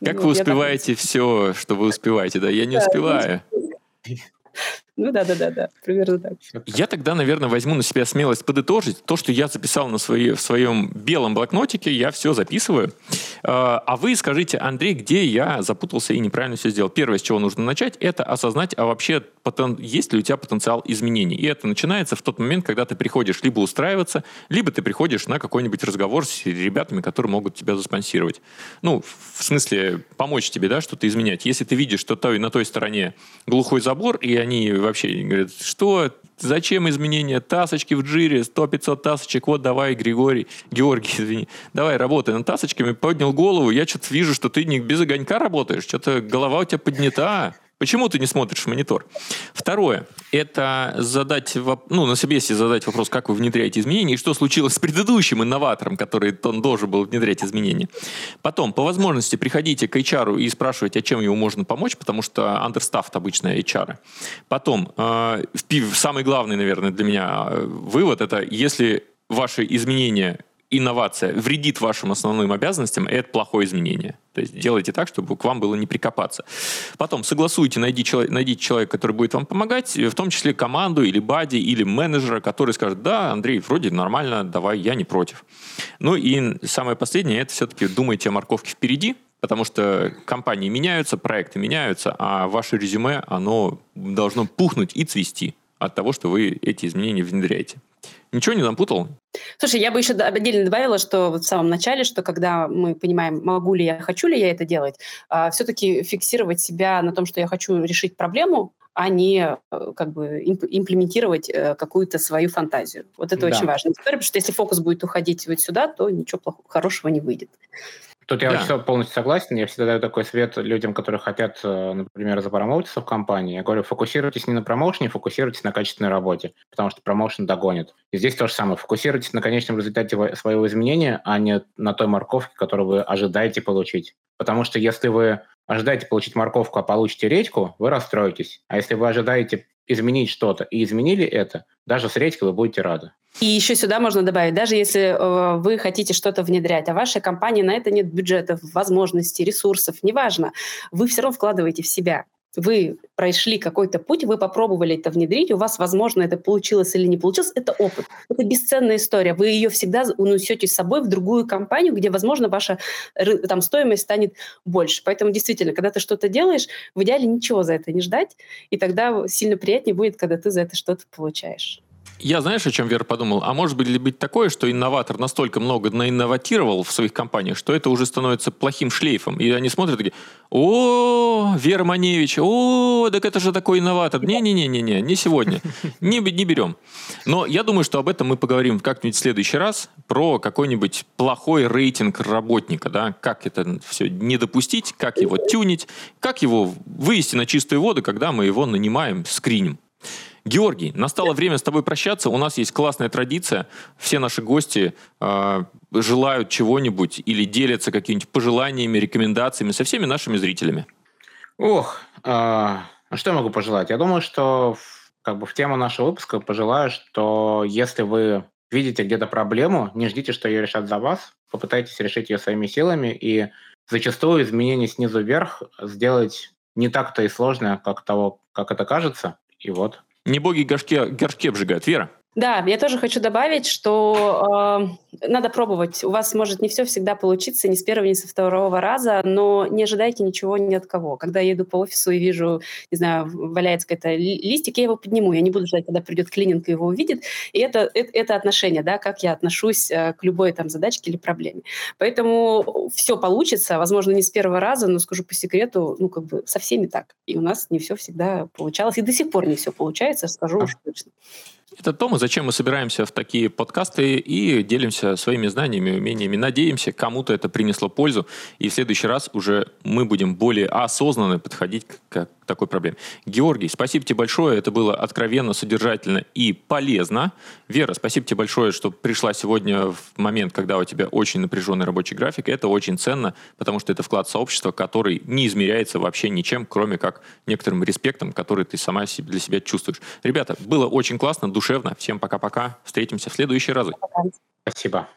Как ну, вы успеваете все, что вы успеваете, да? Я не успеваю. Ну да, да, да, да, примерно так. Я тогда, наверное, возьму на себя смелость подытожить. То, что я записал на свои, в своем белом блокнотике, я все записываю. А, а вы скажите, Андрей, где я запутался и неправильно все сделал? Первое, с чего нужно начать, это осознать, а вообще потен... есть ли у тебя потенциал изменений. И это начинается в тот момент, когда ты приходишь либо устраиваться, либо ты приходишь на какой-нибудь разговор с ребятами, которые могут тебя заспонсировать. Ну, в смысле, помочь тебе, да, что-то изменять. Если ты видишь, что на той стороне глухой забор, и они вообще говорят, что, зачем изменения, тасочки в джире, 100-500 тасочек, вот давай, Григорий, Георгий, извини, давай, работай над тасочками, поднял голову, я что-то вижу, что ты не без огонька работаешь, что-то голова у тебя поднята, Почему ты не смотришь в монитор? Второе – это задать, ну, на собесе задать вопрос, как вы внедряете изменения и что случилось с предыдущим инноватором, который он должен был внедрять изменения. Потом, по возможности, приходите к HR и спрашивайте, а чем ему можно помочь, потому что understaffed обычно HR. Потом, э, самый главный, наверное, для меня э, вывод – это если ваши изменения инновация вредит вашим основным обязанностям, это плохое изменение. То есть делайте так, чтобы к вам было не прикопаться. Потом согласуйте, найди найдите человека, который будет вам помогать, в том числе команду или бади, или менеджера, который скажет, да, Андрей, вроде нормально, давай, я не против. Ну и самое последнее, это все-таки думайте о морковке впереди, потому что компании меняются, проекты меняются, а ваше резюме, оно должно пухнуть и цвести от того, что вы эти изменения внедряете. Ничего не напутал? Слушай, я бы еще отдельно добавила, что вот в самом начале, что когда мы понимаем, могу ли я, хочу ли я это делать, а, все-таки фиксировать себя на том, что я хочу решить проблему, а не э, как бы имплементировать э, какую-то свою фантазию. Вот это да. очень важно. Потому что если фокус будет уходить вот сюда, то ничего плохого, хорошего не выйдет. Тут я да. полностью согласен. Я всегда даю такой совет людям, которые хотят, э, например, запромоутиться в компании. Я говорю, фокусируйтесь не на промоушене, фокусируйтесь на качественной работе, потому что промоушен догонит. И здесь то же самое. Фокусируйтесь на конечном результате своего изменения, а не на той морковке, которую вы ожидаете получить. Потому что если вы ожидаете получить морковку, а получите редьку, вы расстроитесь. А если вы ожидаете изменить что-то и изменили это, даже с редькой вы будете рады. И еще сюда можно добавить, даже если э, вы хотите что-то внедрять, а вашей компании на это нет бюджетов, возможностей, ресурсов, неважно, вы все равно вкладываете в себя. Вы прошли какой-то путь, вы попробовали это внедрить, у вас, возможно, это получилось или не получилось, это опыт. Это бесценная история. Вы ее всегда унесете с собой в другую компанию, где, возможно, ваша там, стоимость станет больше. Поэтому действительно, когда ты что-то делаешь, в идеале ничего за это не ждать, и тогда сильно приятнее будет, когда ты за это что-то получаешь. Я, знаешь, о чем, Вера, подумал? А может быть ли быть такое, что инноватор настолько много наинноватировал в своих компаниях, что это уже становится плохим шлейфом? И они смотрят такие, о, Вера Маневич, о, так это же такой инноватор. Не-не-не-не-не, не сегодня. Не, не берем. Но я думаю, что об этом мы поговорим как-нибудь в следующий раз, про какой-нибудь плохой рейтинг работника, да, как это все не допустить, как его тюнить, как его вывести на чистую воду, когда мы его нанимаем, скриним. Георгий, настало время с тобой прощаться. У нас есть классная традиция. Все наши гости э, желают чего-нибудь или делятся какими-нибудь пожеланиями, рекомендациями со всеми нашими зрителями. Ох, э, что я могу пожелать? Я думаю, что как бы в тему нашего выпуска пожелаю, что если вы видите где-то проблему, не ждите, что ее решат за вас, попытайтесь решить ее своими силами, и зачастую изменение снизу вверх сделать не так-то и сложно, как того, как это кажется. И вот. Не боги горшки, горшки обжигают. Вера? Да, я тоже хочу добавить, что э, надо пробовать. У вас может не все всегда получиться, ни с первого, ни со второго раза, но не ожидайте ничего ни от кого. Когда я иду по офису и вижу, не знаю, валяется какой-то листик, я его подниму. Я не буду ждать, когда придет клининг и его увидит. И это, это, это отношение, да, как я отношусь э, к любой там задачке или проблеме. Поэтому все получится, возможно, не с первого раза, но скажу по секрету, ну, как бы со всеми так. И у нас не все всегда получалось, и до сих пор не все получается, скажу уж точно. Это то, мы зачем мы собираемся в такие подкасты и делимся своими знаниями, умениями. Надеемся, кому-то это принесло пользу, и в следующий раз уже мы будем более осознанно подходить к, такой проблеме. Георгий, спасибо тебе большое, это было откровенно, содержательно и полезно. Вера, спасибо тебе большое, что пришла сегодня в момент, когда у тебя очень напряженный рабочий график. Это очень ценно, потому что это вклад в сообщество, который не измеряется вообще ничем, кроме как некоторым респектом, который ты сама для себя чувствуешь. Ребята, было очень классно, душевно. Всем пока-пока. Встретимся в следующий разы. Спасибо.